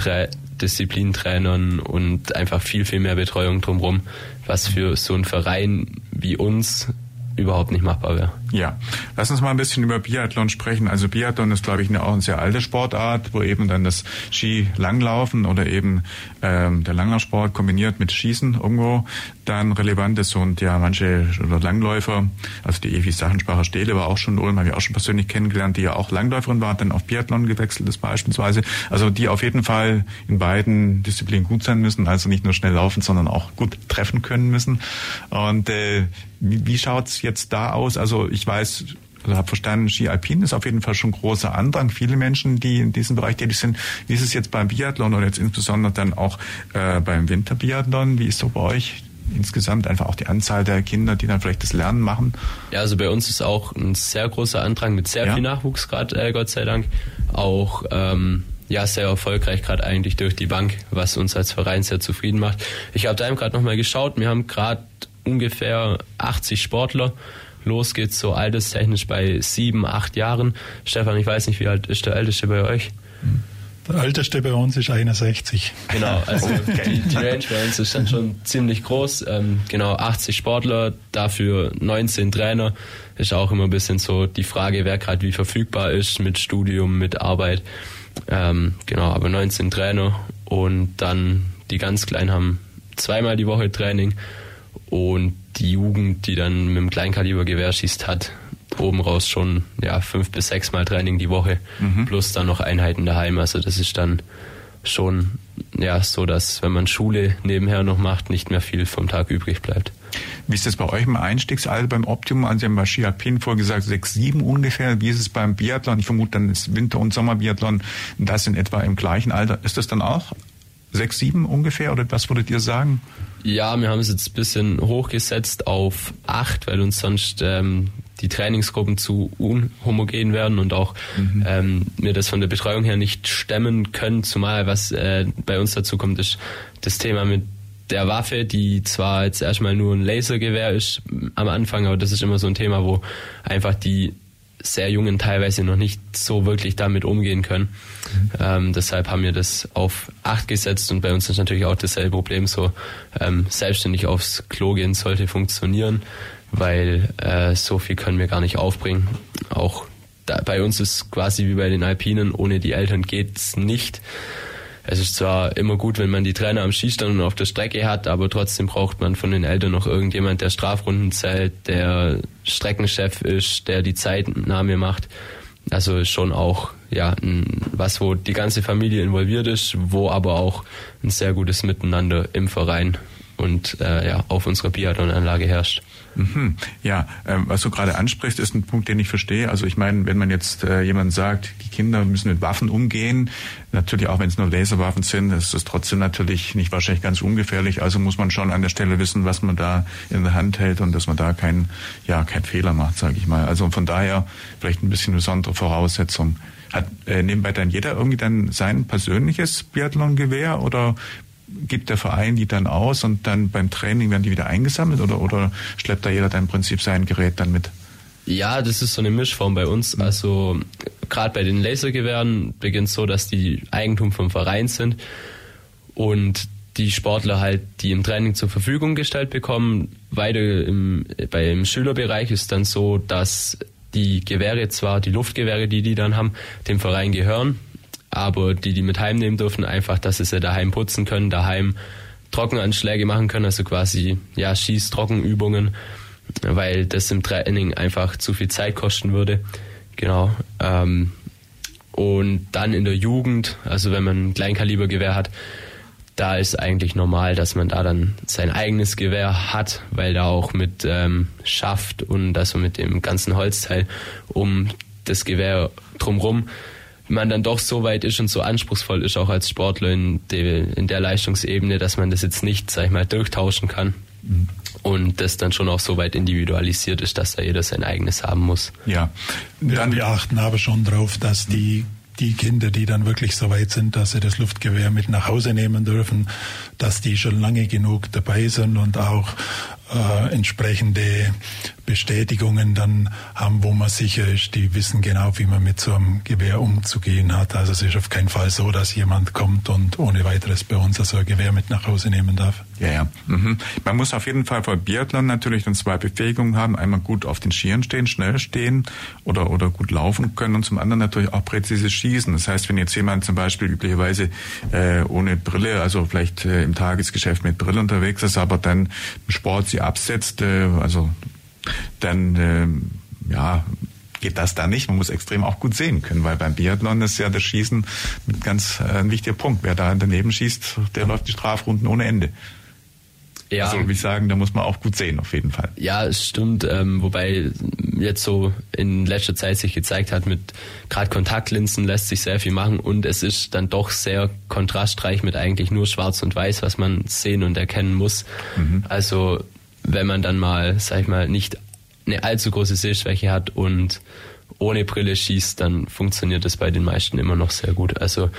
Disziplintrainern und einfach viel, viel mehr Betreuung drumherum, was für so einen Verein wie uns überhaupt nicht machbar wäre. Ja, lass uns mal ein bisschen über Biathlon sprechen. Also Biathlon ist, glaube ich, eine, auch eine sehr alte Sportart, wo eben dann das Ski-Langlaufen oder eben ähm, der Langlaufsport kombiniert mit Schießen irgendwo dann relevant ist und ja manche oder Langläufer, also die Evi Sachenspracher Stehle war auch schon Ulm, habe ich auch schon persönlich kennengelernt, die ja auch Langläuferin war, dann auf Biathlon gewechselt ist beispielsweise. Also die auf jeden Fall in beiden Disziplinen gut sein müssen, also nicht nur schnell laufen, sondern auch gut treffen können müssen. Und äh, wie, wie schaut's jetzt da aus? Also ich weiß, also habe verstanden, Ski Alpin ist auf jeden Fall schon großer Andrang. Viele Menschen, die in diesem Bereich tätig sind. Wie ist es jetzt beim Biathlon oder jetzt insbesondere dann auch äh, beim Winterbiathlon? Wie ist so bei euch insgesamt einfach auch die Anzahl der Kinder, die dann vielleicht das Lernen machen? Ja, also bei uns ist auch ein sehr großer Andrang mit sehr ja. viel Nachwuchs gerade, äh, Gott sei Dank. Auch ähm, ja sehr erfolgreich gerade eigentlich durch die Bank, was uns als Verein sehr zufrieden macht. Ich habe da eben gerade nochmal geschaut. Wir haben gerade ungefähr 80 Sportler. Los geht's so alterstechnisch bei sieben, acht Jahren. Stefan, ich weiß nicht, wie alt ist der Älteste bei euch? Der Älteste bei uns ist 61. Genau, also *laughs* die, die Range bei uns ist dann schon ziemlich groß. Ähm, genau, 80 Sportler, dafür 19 Trainer. Ist auch immer ein bisschen so die Frage, wer gerade wie verfügbar ist mit Studium, mit Arbeit. Ähm, genau, aber 19 Trainer und dann die ganz Kleinen haben zweimal die Woche Training und die Jugend, die dann mit dem Kleinkaliber Gewehr schießt, hat oben raus schon ja fünf bis sechs Mal Training die Woche mhm. plus dann noch Einheiten daheim. Also das ist dann schon ja so, dass wenn man Schule nebenher noch macht, nicht mehr viel vom Tag übrig bleibt. Wie ist das bei euch im Einstiegsalter beim Optimum? Also Sie haben bei Ski Alpin vorgesagt sechs, sieben ungefähr. Wie ist es beim Biathlon? Ich vermute, dann ist Winter- und Sommerbiathlon das in etwa im gleichen Alter. Ist das dann auch sechs, sieben ungefähr oder was würdet ihr sagen? Ja, wir haben es jetzt ein bisschen hochgesetzt auf acht, weil uns sonst ähm, die Trainingsgruppen zu unhomogen werden und auch mhm. ähm, wir das von der Betreuung her nicht stemmen können. Zumal was äh, bei uns dazu kommt, ist das Thema mit der Waffe, die zwar jetzt erstmal nur ein Lasergewehr ist am Anfang, aber das ist immer so ein Thema, wo einfach die sehr Jungen teilweise noch nicht so wirklich damit umgehen können. Ähm, deshalb haben wir das auf acht gesetzt und bei uns ist natürlich auch dasselbe Problem so, ähm, selbstständig aufs Klo gehen sollte funktionieren, weil äh, so viel können wir gar nicht aufbringen. Auch da, bei uns ist quasi wie bei den Alpinen, ohne die Eltern geht's nicht es ist zwar immer gut, wenn man die Trainer am Schießstand und auf der Strecke hat, aber trotzdem braucht man von den Eltern noch irgendjemand, der Strafrunden zählt, der Streckenchef ist, der die Zeitnahme macht. Also schon auch ja was, wo die ganze Familie involviert ist, wo aber auch ein sehr gutes Miteinander im Verein und äh, ja auf unserer Biathlon-Anlage herrscht. Mhm. Ja, ähm, was du gerade ansprichst, ist ein Punkt, den ich verstehe. Also ich meine, wenn man jetzt äh, jemand sagt, die Kinder müssen mit Waffen umgehen, natürlich auch wenn es nur Laserwaffen sind, ist das trotzdem natürlich nicht wahrscheinlich ganz ungefährlich. Also muss man schon an der Stelle wissen, was man da in der Hand hält und dass man da keinen ja, kein Fehler macht, sage ich mal. Also von daher vielleicht ein bisschen besondere Voraussetzung. Hat äh, nebenbei dann jeder irgendwie dann sein persönliches Biathlon-Gewehr oder gibt der Verein die dann aus und dann beim Training werden die wieder eingesammelt oder, oder schleppt da jeder dann im Prinzip sein Gerät dann mit? Ja, das ist so eine Mischform bei uns. Also gerade bei den Lasergewehren beginnt es so, dass die Eigentum vom Verein sind und die Sportler halt, die im Training zur Verfügung gestellt bekommen. Weiter im, beim Schülerbereich ist dann so, dass die Gewehre zwar, die Luftgewehre, die die dann haben, dem Verein gehören, aber die, die mit heimnehmen dürfen, einfach, dass sie sie daheim putzen können, daheim Trockenanschläge machen können, also quasi, ja, Schieß-Trockenübungen, weil das im Training einfach zu viel Zeit kosten würde. Genau. Ähm, und dann in der Jugend, also wenn man ein Kleinkalibergewehr hat, da ist eigentlich normal, dass man da dann sein eigenes Gewehr hat, weil da auch mit ähm, Schaft und also mit dem ganzen Holzteil um das Gewehr drumrum man dann doch so weit ist und so anspruchsvoll ist, auch als Sportler in, de, in der Leistungsebene, dass man das jetzt nicht, sag ich mal, durchtauschen kann. Mhm. Und das dann schon auch so weit individualisiert ist, dass da jeder sein eigenes haben muss. Ja. Dann wir achten aber schon darauf, dass die die Kinder, die dann wirklich so weit sind, dass sie das Luftgewehr mit nach Hause nehmen dürfen, dass die schon lange genug dabei sind und auch äh, entsprechende Bestätigungen dann haben, wo man sicher ist, die wissen genau, wie man mit so einem Gewehr umzugehen hat. Also es ist auf keinen Fall so, dass jemand kommt und ohne weiteres bei uns so ein Gewehr mit nach Hause nehmen darf. Ja, ja. Mhm. Man muss auf jeden Fall vor Biathlon natürlich dann zwei Befähigungen haben. Einmal gut auf den Skiern stehen, schnell stehen oder, oder gut laufen können und zum anderen natürlich auch präzise schießen. Das heißt, wenn jetzt jemand zum Beispiel üblicherweise äh, ohne Brille, also vielleicht äh, im Tagesgeschäft mit Brille unterwegs ist, aber dann im Sport sie absetzt, äh, also dann ähm, ja geht das da nicht. Man muss extrem auch gut sehen können, weil beim Biathlon ist ja das Schießen ein ganz äh, ein wichtiger Punkt. Wer da daneben schießt, der läuft die Strafrunden ohne Ende. Ja. Also, wie ich sagen, da muss man auch gut sehen, auf jeden Fall. Ja, es stimmt. Ähm, wobei jetzt so in letzter Zeit sich gezeigt hat, mit gerade Kontaktlinsen lässt sich sehr viel machen und es ist dann doch sehr kontrastreich mit eigentlich nur Schwarz und Weiß, was man sehen und erkennen muss. Mhm. Also wenn man dann mal, sag ich mal, nicht eine allzu große Sehschwäche hat und ohne Brille schießt, dann funktioniert das bei den meisten immer noch sehr gut. Also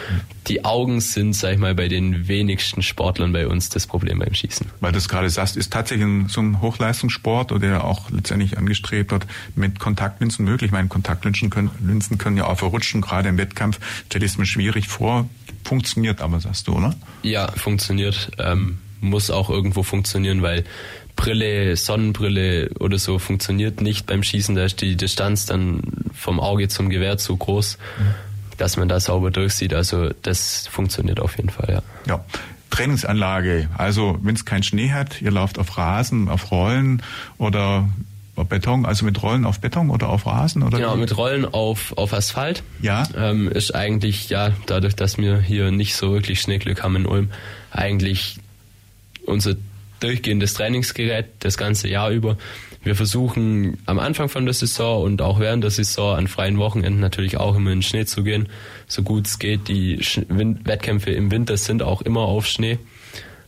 die Augen sind, sag ich mal, bei den wenigsten Sportlern bei uns das Problem beim Schießen. Weil du es gerade sagst, ist tatsächlich so ein Hochleistungssport oder auch letztendlich angestrebt wird, mit Kontaktlinsen möglich. Ich meine, Kontaktlinsen können, Linsen können ja auch verrutschen, gerade im Wettkampf. Stell ich es mir schwierig vor. Funktioniert aber, sagst du, oder? Ja, funktioniert. Ähm, muss auch irgendwo funktionieren, weil Brille, Sonnenbrille oder so funktioniert nicht beim Schießen. Da ist die Distanz dann vom Auge zum Gewehr zu groß, mhm. dass man da sauber durchsieht. Also das funktioniert auf jeden Fall, ja. Ja. Trainingsanlage, also wenn es keinen Schnee hat, ihr lauft auf Rasen, auf Rollen oder auf Beton, also mit Rollen auf Beton oder auf Rasen oder? Genau, mit Rollen auf, auf Asphalt. Ja. Ähm, ist eigentlich, ja, dadurch, dass wir hier nicht so wirklich Schneeglück haben in Ulm, eigentlich unser durchgehendes Trainingsgerät das ganze Jahr über. Wir versuchen am Anfang von der Saison und auch während der Saison an freien Wochenenden natürlich auch immer in den Schnee zu gehen, so gut es geht. Die Wettkämpfe im Winter sind auch immer auf Schnee.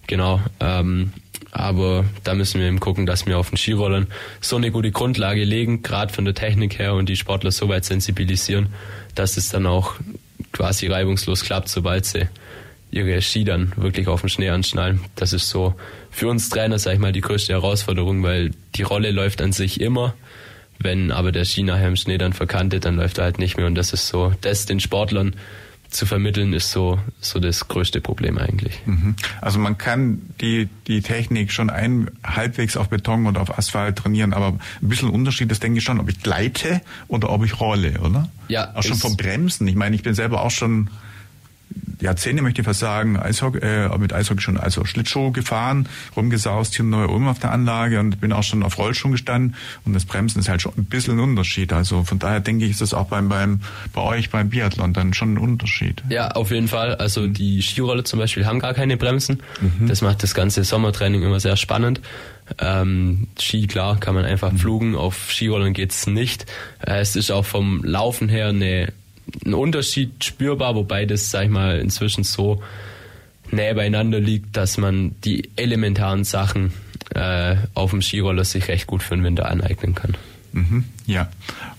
Genau. Ähm, aber da müssen wir eben gucken, dass wir auf den Skirollern so eine gute Grundlage legen, gerade von der Technik her und die Sportler so weit sensibilisieren, dass es dann auch quasi reibungslos klappt, sobald sie ihre Ski dann wirklich auf den Schnee anschnallen. Das ist so für uns Trainer, sag ich mal, die größte Herausforderung, weil die Rolle läuft an sich immer. Wenn aber der Ski nachher im Schnee dann verkantet, dann läuft er halt nicht mehr. Und das ist so, das den Sportlern zu vermitteln, ist so, so das größte Problem eigentlich. Mhm. Also man kann die, die Technik schon ein, halbwegs auf Beton oder auf Asphalt trainieren, aber ein bisschen Unterschied ist, denke ich schon, ob ich gleite oder ob ich rolle, oder? Ja. Auch schon vom Bremsen. Ich meine, ich bin selber auch schon Jahrzehnte möchte ich fast sagen, Eishockey, äh, mit Eishockey schon also Schlittschuh gefahren, rumgesaust hier in Neu-Ulm auf der Anlage und bin auch schon auf Rollschuhen gestanden und das Bremsen ist halt schon ein bisschen ein Unterschied. Also von daher denke ich, ist das auch beim, beim bei euch beim Biathlon dann schon ein Unterschied. Ja, auf jeden Fall. Also die Skirolle zum Beispiel haben gar keine Bremsen. Mhm. Das macht das ganze Sommertraining immer sehr spannend. Ähm, Ski, klar, kann man einfach mhm. flugen. Auf Skirollern geht's nicht. Äh, es ist auch vom Laufen her eine ein Unterschied spürbar, wobei das, sag ich mal, inzwischen so näher beieinander liegt, dass man die elementaren Sachen äh, auf dem Skiroller sich recht gut für den Winter aneignen kann. Mhm, ja.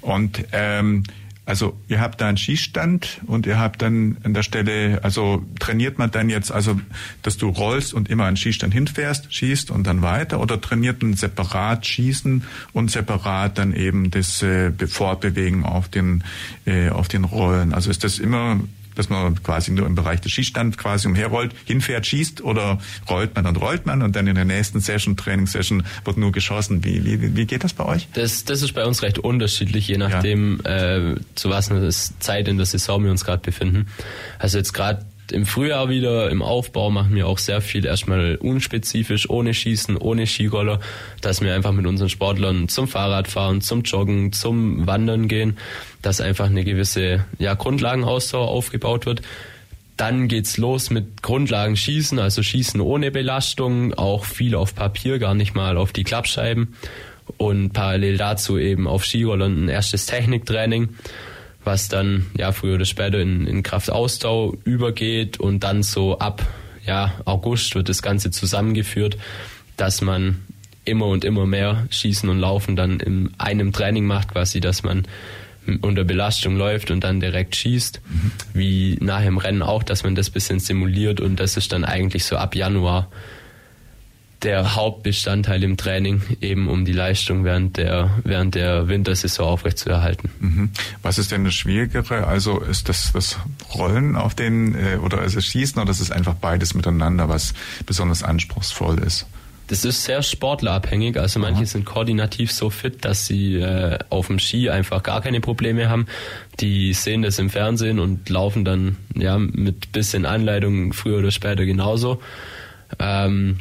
Und ähm, also ihr habt da einen Schießstand und ihr habt dann an der Stelle, also trainiert man dann jetzt, also dass du rollst und immer an den Schießstand hinfährst, schießt und dann weiter oder trainiert man separat schießen und separat dann eben das äh, Fortbewegen auf den äh, auf den Rollen? Also ist das immer dass man quasi nur im Bereich des Schießstands quasi umherrollt, hinfährt, schießt oder rollt man, dann rollt man und dann in der nächsten Session, Trainingssession wird nur geschossen. Wie, wie, wie geht das bei euch? Das, das ist bei uns recht unterschiedlich, je nachdem, ja. äh, zu was eine Zeit in der Saison wir uns gerade befinden. Also jetzt gerade im Frühjahr wieder im Aufbau machen wir auch sehr viel erstmal unspezifisch, ohne Schießen, ohne Skiroller, dass wir einfach mit unseren Sportlern zum Fahrradfahren, zum Joggen, zum Wandern gehen, dass einfach eine gewisse ja, Grundlagenausdauer aufgebaut wird. Dann geht's los mit Grundlagen Schießen, also Schießen ohne Belastung, auch viel auf Papier, gar nicht mal auf die Klappscheiben und parallel dazu eben auf Skirollern ein erstes Techniktraining was dann ja früher oder später in, in Kraftausdauer übergeht und dann so ab ja, August wird das Ganze zusammengeführt, dass man immer und immer mehr Schießen und Laufen dann in einem Training macht, quasi, dass man unter Belastung läuft und dann direkt schießt, mhm. wie nach dem Rennen auch, dass man das bisschen simuliert und das ist dann eigentlich so ab Januar der Hauptbestandteil im Training, eben um die Leistung während der, während der Wintersaison aufrechtzuerhalten. Mhm. Was ist denn das Schwierigere? Also ist das das Rollen auf den, äh, oder ist es Schießen oder ist es einfach beides miteinander, was besonders anspruchsvoll ist? Das ist sehr sportlerabhängig. Also manche sind koordinativ so fit, dass sie äh, auf dem Ski einfach gar keine Probleme haben. Die sehen das im Fernsehen und laufen dann ja mit bisschen Anleitung früher oder später genauso. Ähm,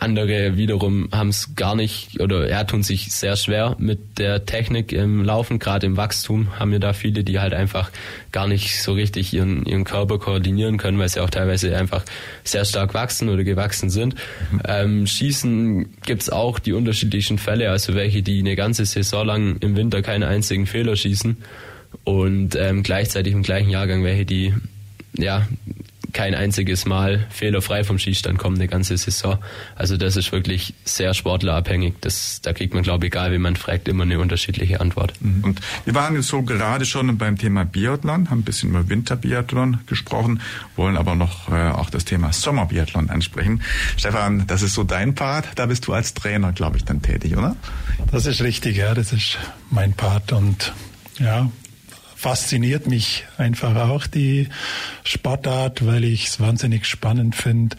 andere wiederum haben es gar nicht oder er tun sich sehr schwer mit der Technik im Laufen, gerade im Wachstum haben wir da viele, die halt einfach gar nicht so richtig ihren, ihren Körper koordinieren können, weil sie auch teilweise einfach sehr stark wachsen oder gewachsen sind. Mhm. Ähm, Schießen gibt's auch die unterschiedlichen Fälle, also welche, die eine ganze Saison lang im Winter keinen einzigen Fehler schießen und ähm, gleichzeitig im gleichen Jahrgang welche, die ja kein einziges Mal fehlerfrei vom Schießstand kommen, eine ganze Saison. Also das ist wirklich sehr sportlerabhängig. Das, da kriegt man, glaube ich, egal wie man fragt, immer eine unterschiedliche Antwort. Mhm. Und wir waren jetzt so gerade schon beim Thema Biathlon, haben ein bisschen über Winterbiathlon gesprochen, wollen aber noch äh, auch das Thema Sommerbiathlon ansprechen. Stefan, das ist so dein Part, da bist du als Trainer, glaube ich, dann tätig, oder? Das ist richtig, ja, das ist mein Part und ja, fasziniert mich einfach auch die Sportart, weil ich es wahnsinnig spannend finde,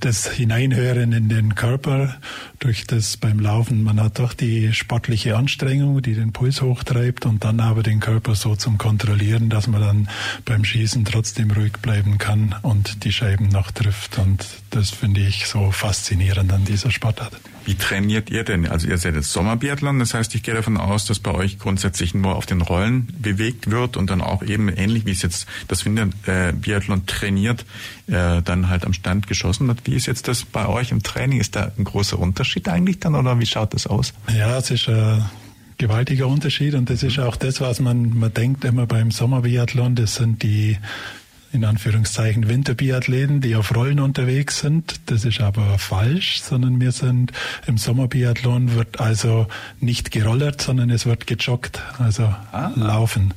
das Hineinhören in den Körper durch das beim Laufen. Man hat doch die sportliche Anstrengung, die den Puls hochtreibt und dann aber den Körper so zum Kontrollieren, dass man dann beim Schießen trotzdem ruhig bleiben kann und die Scheiben noch trifft. Und das finde ich so faszinierend an dieser Sportart. Wie trainiert ihr denn? Also ihr seid jetzt Sommerbiathlon, das heißt, ich gehe davon aus, dass bei euch grundsätzlich nur auf den Rollen bewegt wird und dann auch eben ähnlich wie es jetzt das Winterbiathlon trainiert, äh, dann halt am Stand geschossen wird. Wie ist jetzt das bei euch im Training? Ist da ein großer Unterschied eigentlich dann oder wie schaut das aus? Ja, es ist ein gewaltiger Unterschied und das ist auch das, was man, man denkt immer beim Sommerbiathlon, das sind die in Anführungszeichen Winterbiathleten, die auf Rollen unterwegs sind. Das ist aber falsch, sondern wir sind im Sommerbiathlon wird also nicht gerollert, sondern es wird gejoggt, also ah. laufen.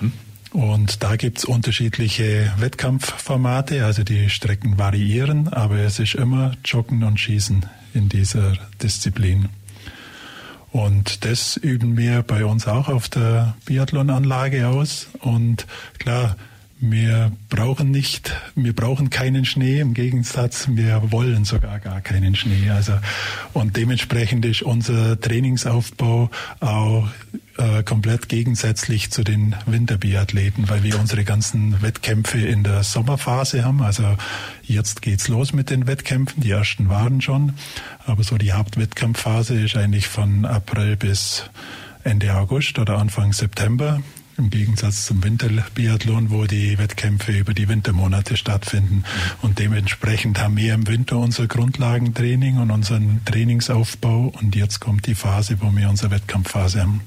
Hm. Und da gibt's unterschiedliche Wettkampfformate, also die Strecken variieren, aber es ist immer Joggen und Schießen in dieser Disziplin. Und das üben wir bei uns auch auf der Biathlonanlage aus. Und klar, wir brauchen nicht, wir brauchen keinen Schnee. Im Gegensatz, wir wollen sogar gar keinen Schnee. Also, und dementsprechend ist unser Trainingsaufbau auch äh, komplett gegensätzlich zu den Winterbiathleten, weil wir unsere ganzen Wettkämpfe in der Sommerphase haben. Also jetzt geht's los mit den Wettkämpfen. Die ersten waren schon. Aber so die Hauptwettkampfphase ist eigentlich von April bis Ende August oder Anfang September. Im Gegensatz zum Winterbiathlon, wo die Wettkämpfe über die Wintermonate stattfinden. Und dementsprechend haben wir im Winter unser Grundlagentraining und unseren Trainingsaufbau. Und jetzt kommt die Phase, wo wir unsere Wettkampfphase haben.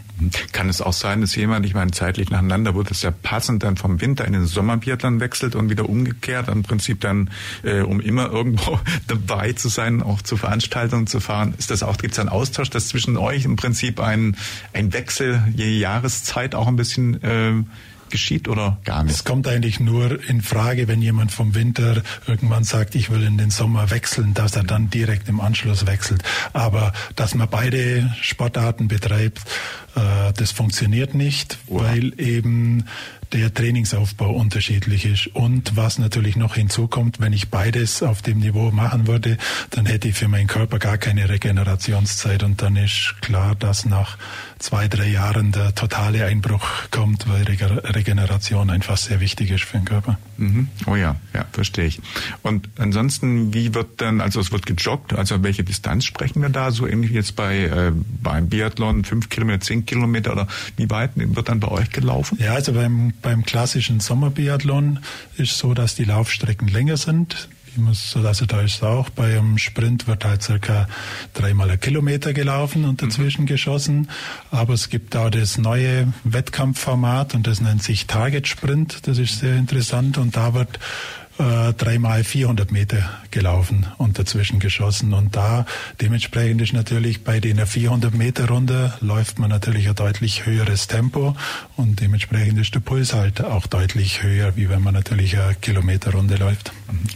Kann es auch sein, dass jemand, ich meine, zeitlich nacheinander, wo das ja passend dann vom Winter in den Sommerbiathlon wechselt und wieder umgekehrt, im Prinzip dann, äh, um immer irgendwo *laughs* dabei zu sein, auch zu Veranstaltungen zu fahren, ist das auch, gibt es einen Austausch, dass zwischen euch im Prinzip ein, ein Wechsel je Jahreszeit auch ein bisschen äh, geschieht oder gar nicht? Es kommt eigentlich nur in Frage, wenn jemand vom Winter irgendwann sagt, ich will in den Sommer wechseln, dass er dann direkt im Anschluss wechselt. Aber dass man beide Sportarten betreibt, äh, das funktioniert nicht, wow. weil eben der Trainingsaufbau unterschiedlich ist. Und was natürlich noch hinzukommt, wenn ich beides auf dem Niveau machen würde, dann hätte ich für meinen Körper gar keine Regenerationszeit. Und dann ist klar, dass nach zwei, drei Jahren der totale Einbruch kommt, weil Regeneration einfach sehr wichtig ist für den Körper. Mhm. Oh ja, ja, verstehe ich. Und ansonsten, wie wird dann, also es wird gejoggt, also welche Distanz sprechen wir da? So ähnlich wie jetzt bei äh, beim Biathlon, fünf Kilometer, zehn Kilometer oder wie weit wird dann bei euch gelaufen? Ja, also beim, beim klassischen Sommerbiathlon ist so, dass die Laufstrecken länger sind so dass da ist auch beim Sprint wird halt circa dreimal ein Kilometer gelaufen und dazwischen mhm. geschossen. Aber es gibt auch das neue Wettkampfformat und das nennt sich Target Sprint. Das ist sehr interessant und da wird äh, dreimal 400 Meter gelaufen und dazwischen geschossen. Und da dementsprechend ist natürlich bei den 400 Meter Runde läuft man natürlich ein deutlich höheres Tempo und dementsprechend ist der Puls halt auch deutlich höher, wie wenn man natürlich eine Kilometerrunde läuft.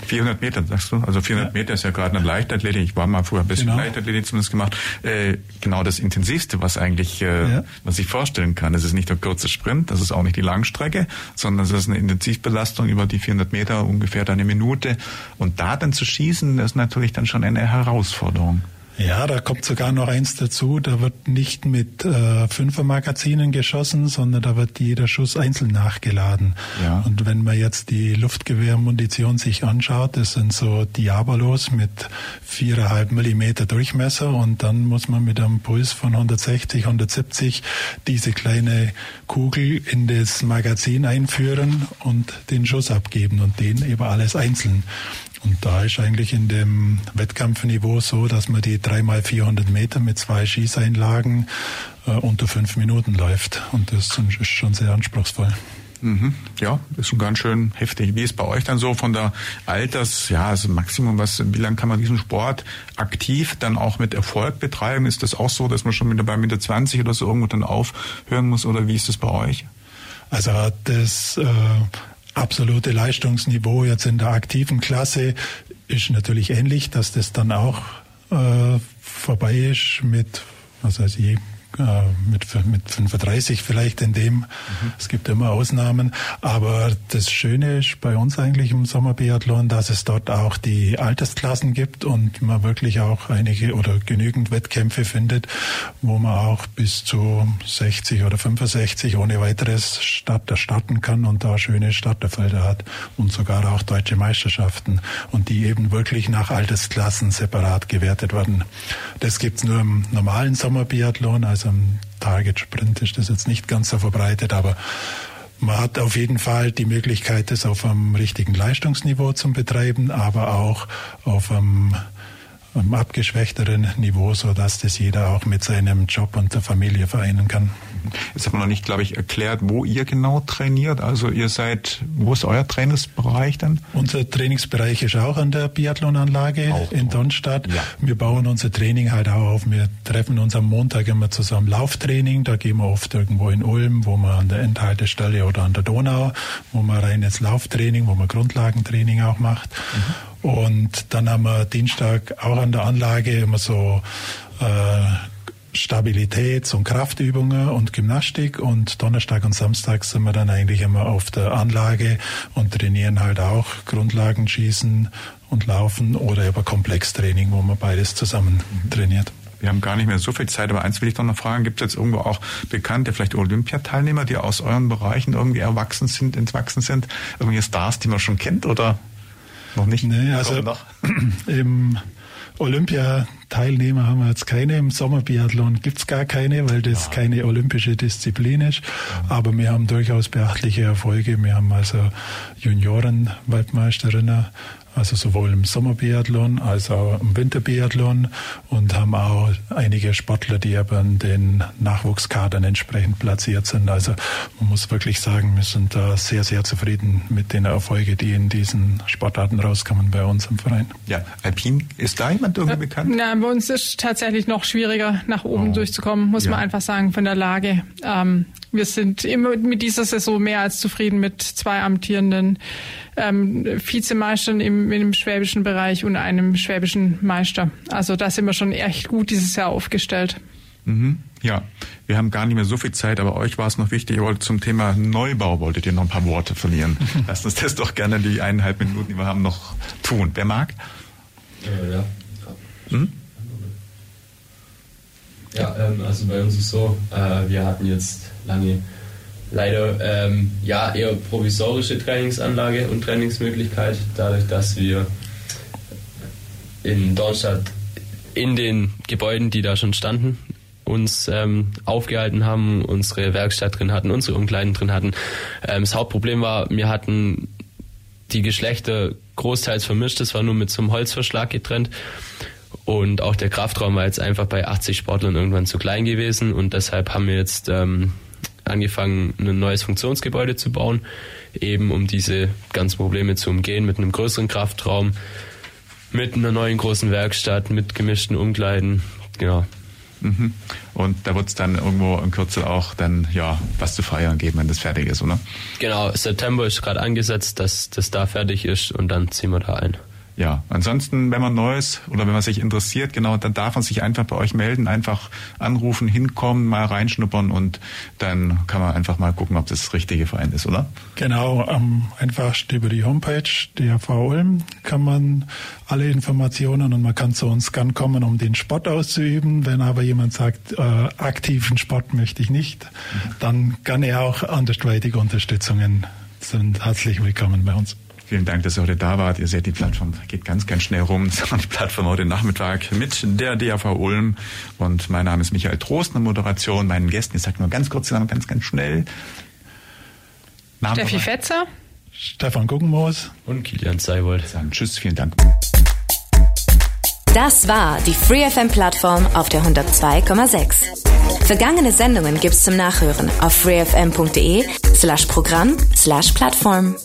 400 Meter, sagst du? Also 400 ja. Meter ist ja gerade eine Leichtathletik. Ich war mal vorher ein bisschen genau. Leichtathletik zumindest gemacht. Äh, genau das Intensivste, was eigentlich, äh, ja. was ich vorstellen kann. Es ist nicht der kurze Sprint, das ist auch nicht die Langstrecke, sondern es ist eine Intensivbelastung über die 400 Meter ungefähr ungefähr eine Minute. Und da dann zu schießen, ist natürlich dann schon eine Herausforderung. Ja, da kommt sogar noch eins dazu. Da wird nicht mit äh, Fünfermagazinen geschossen, sondern da wird jeder Schuss einzeln nachgeladen. Ja. Und wenn man jetzt die Luftgewehrmunition sich anschaut, das sind so Diabolos mit viereinhalb Millimeter Durchmesser und dann muss man mit einem Puls von 160, 170 diese kleine Kugel in das Magazin einführen und den Schuss abgeben und den eben alles einzeln. Und da ist eigentlich in dem Wettkampfniveau so, dass man die dreimal 400 Meter mit zwei Schießeinlagen äh, unter fünf Minuten läuft. Und das ist schon sehr anspruchsvoll. Mhm. Ja, ist schon ganz schön heftig. Wie ist bei euch dann so von der Alters, ja, also Maximum, was, wie lange kann man diesen Sport aktiv dann auch mit Erfolg betreiben? Ist das auch so, dass man schon mit dabei Mitte 20 oder so irgendwo dann aufhören muss oder wie ist das bei euch? Also das äh, absolute Leistungsniveau jetzt in der aktiven Klasse ist natürlich ähnlich, dass das dann auch äh, vorbei ist mit, was weiß ich, mit, mit 35 vielleicht in dem. Mhm. Es gibt immer Ausnahmen. Aber das Schöne ist bei uns eigentlich im Sommerbiathlon, dass es dort auch die Altersklassen gibt und man wirklich auch einige oder genügend Wettkämpfe findet, wo man auch bis zu 60 oder 65 ohne weiteres Starter starten kann und da schöne Starterfelder hat und sogar auch deutsche Meisterschaften und die eben wirklich nach Altersklassen separat gewertet werden. Das gibt's nur im normalen Sommerbiathlon, also am Target Sprint ist das jetzt nicht ganz so verbreitet, aber man hat auf jeden Fall die Möglichkeit, das auf einem richtigen Leistungsniveau zu betreiben, aber auch auf einem abgeschwächteren Niveau, so dass das jeder auch mit seinem Job und der Familie vereinen kann. Jetzt haben wir noch nicht, glaube ich, erklärt, wo ihr genau trainiert. Also ihr seid, wo ist euer Trainingsbereich dann? Unser Trainingsbereich ist auch an der Biathlonanlage auch in Donstadt. Ja. Wir bauen unser Training halt auch auf. Wir treffen uns am Montag immer zusammen Lauftraining. Da gehen wir oft irgendwo in Ulm, wo wir an der Endhaltestelle oder an der Donau, wo man reines Lauftraining, wo man Grundlagentraining auch macht. Mhm. Und dann haben wir Dienstag auch an der Anlage immer so äh, Stabilitäts- und Kraftübungen und Gymnastik. Und Donnerstag und Samstag sind wir dann eigentlich immer auf der Anlage und trainieren halt auch Grundlagenschießen und Laufen oder über Komplextraining, wo man beides zusammen trainiert. Wir haben gar nicht mehr so viel Zeit, aber eins will ich doch noch fragen, gibt es jetzt irgendwo auch bekannte, vielleicht Olympiateilnehmer, die aus euren Bereichen irgendwie erwachsen sind, entwachsen sind, irgendwelche Stars, die man schon kennt oder noch nicht? Nee, also *clears throat* im Olympiateilnehmer haben wir jetzt keine. Im Sommerbiathlon gibt's gar keine, weil das ja. keine olympische Disziplin ist. Aber wir haben durchaus beachtliche Erfolge. Wir haben also Junioren-Weltmeisterinnen also sowohl im Sommerbiathlon als auch im Winterbiathlon und haben auch einige Sportler, die aber in den Nachwuchskadern entsprechend platziert sind. Also man muss wirklich sagen, wir sind da sehr, sehr zufrieden mit den Erfolgen, die in diesen Sportarten rauskommen bei uns im Verein. Ja, Alpin, ist da jemand irgendwie äh, bekannt? Na, bei uns ist tatsächlich noch schwieriger, nach oben oh. durchzukommen, muss ja. man einfach sagen, von der Lage. Ähm, wir sind immer mit dieser Saison mehr als zufrieden mit zwei amtierenden ähm, Vizemeistern im, im schwäbischen Bereich und einem schwäbischen Meister. Also da sind wir schon echt gut dieses Jahr aufgestellt. Mhm. Ja, wir haben gar nicht mehr so viel Zeit, aber euch war es noch wichtig, ihr wolltet zum Thema Neubau, wolltet ihr noch ein paar Worte verlieren. *laughs* Lasst uns das doch gerne die eineinhalb Minuten, die wir haben, noch tun. Wer mag? Äh, ja. Hm? Ja, ähm, also bei uns ist es so, äh, wir hatten jetzt lange leider ähm, ja eher provisorische Trainingsanlage und Trainingsmöglichkeit, dadurch, dass wir in Dornstadt in den Gebäuden, die da schon standen, uns ähm, aufgehalten haben, unsere Werkstatt drin hatten, unsere Umkleiden drin hatten. Ähm, das Hauptproblem war, wir hatten die Geschlechter großteils vermischt, das war nur mit so einem Holzverschlag getrennt. Und auch der Kraftraum war jetzt einfach bei 80 Sportlern irgendwann zu klein gewesen und deshalb haben wir jetzt ähm, angefangen, ein neues Funktionsgebäude zu bauen, eben um diese ganzen Probleme zu umgehen mit einem größeren Kraftraum, mit einer neuen großen Werkstatt, mit gemischten Umkleiden, genau. Mhm. Und da wird es dann irgendwo in Kürze auch dann ja was zu feiern geben, wenn das fertig ist, oder? Genau, September ist gerade angesetzt, dass das da fertig ist und dann ziehen wir da ein. Ja, ansonsten, wenn man Neues oder wenn man sich interessiert, genau, dann darf man sich einfach bei euch melden, einfach anrufen, hinkommen, mal reinschnuppern und dann kann man einfach mal gucken, ob das das richtige Verein ist, oder? Genau, am einfachsten über die Homepage der Ulm kann man alle Informationen und man kann zu uns gern kommen, um den Sport auszuüben. Wenn aber jemand sagt, äh, aktiven Sport möchte ich nicht, dann kann er auch andersweitige Unterstützungen sind herzlich willkommen bei uns. Vielen Dank, dass ihr heute da wart. Ihr seht, die Plattform geht ganz, ganz schnell rum. Das *laughs* war die Plattform heute Nachmittag mit der DAV Ulm. Und mein Name ist Michael Trost, eine Moderation. Meinen Gästen, ich sage nur ganz kurz, ganz, ganz schnell. Namen Steffi Fetzer. Stefan Guggenmoos. Und Kilian Seibold. Sagen Tschüss, vielen Dank. Das war die FreeFM-Plattform auf der 102,6. Vergangene Sendungen gibt's zum Nachhören auf freefm.de slash Programm slash Plattform.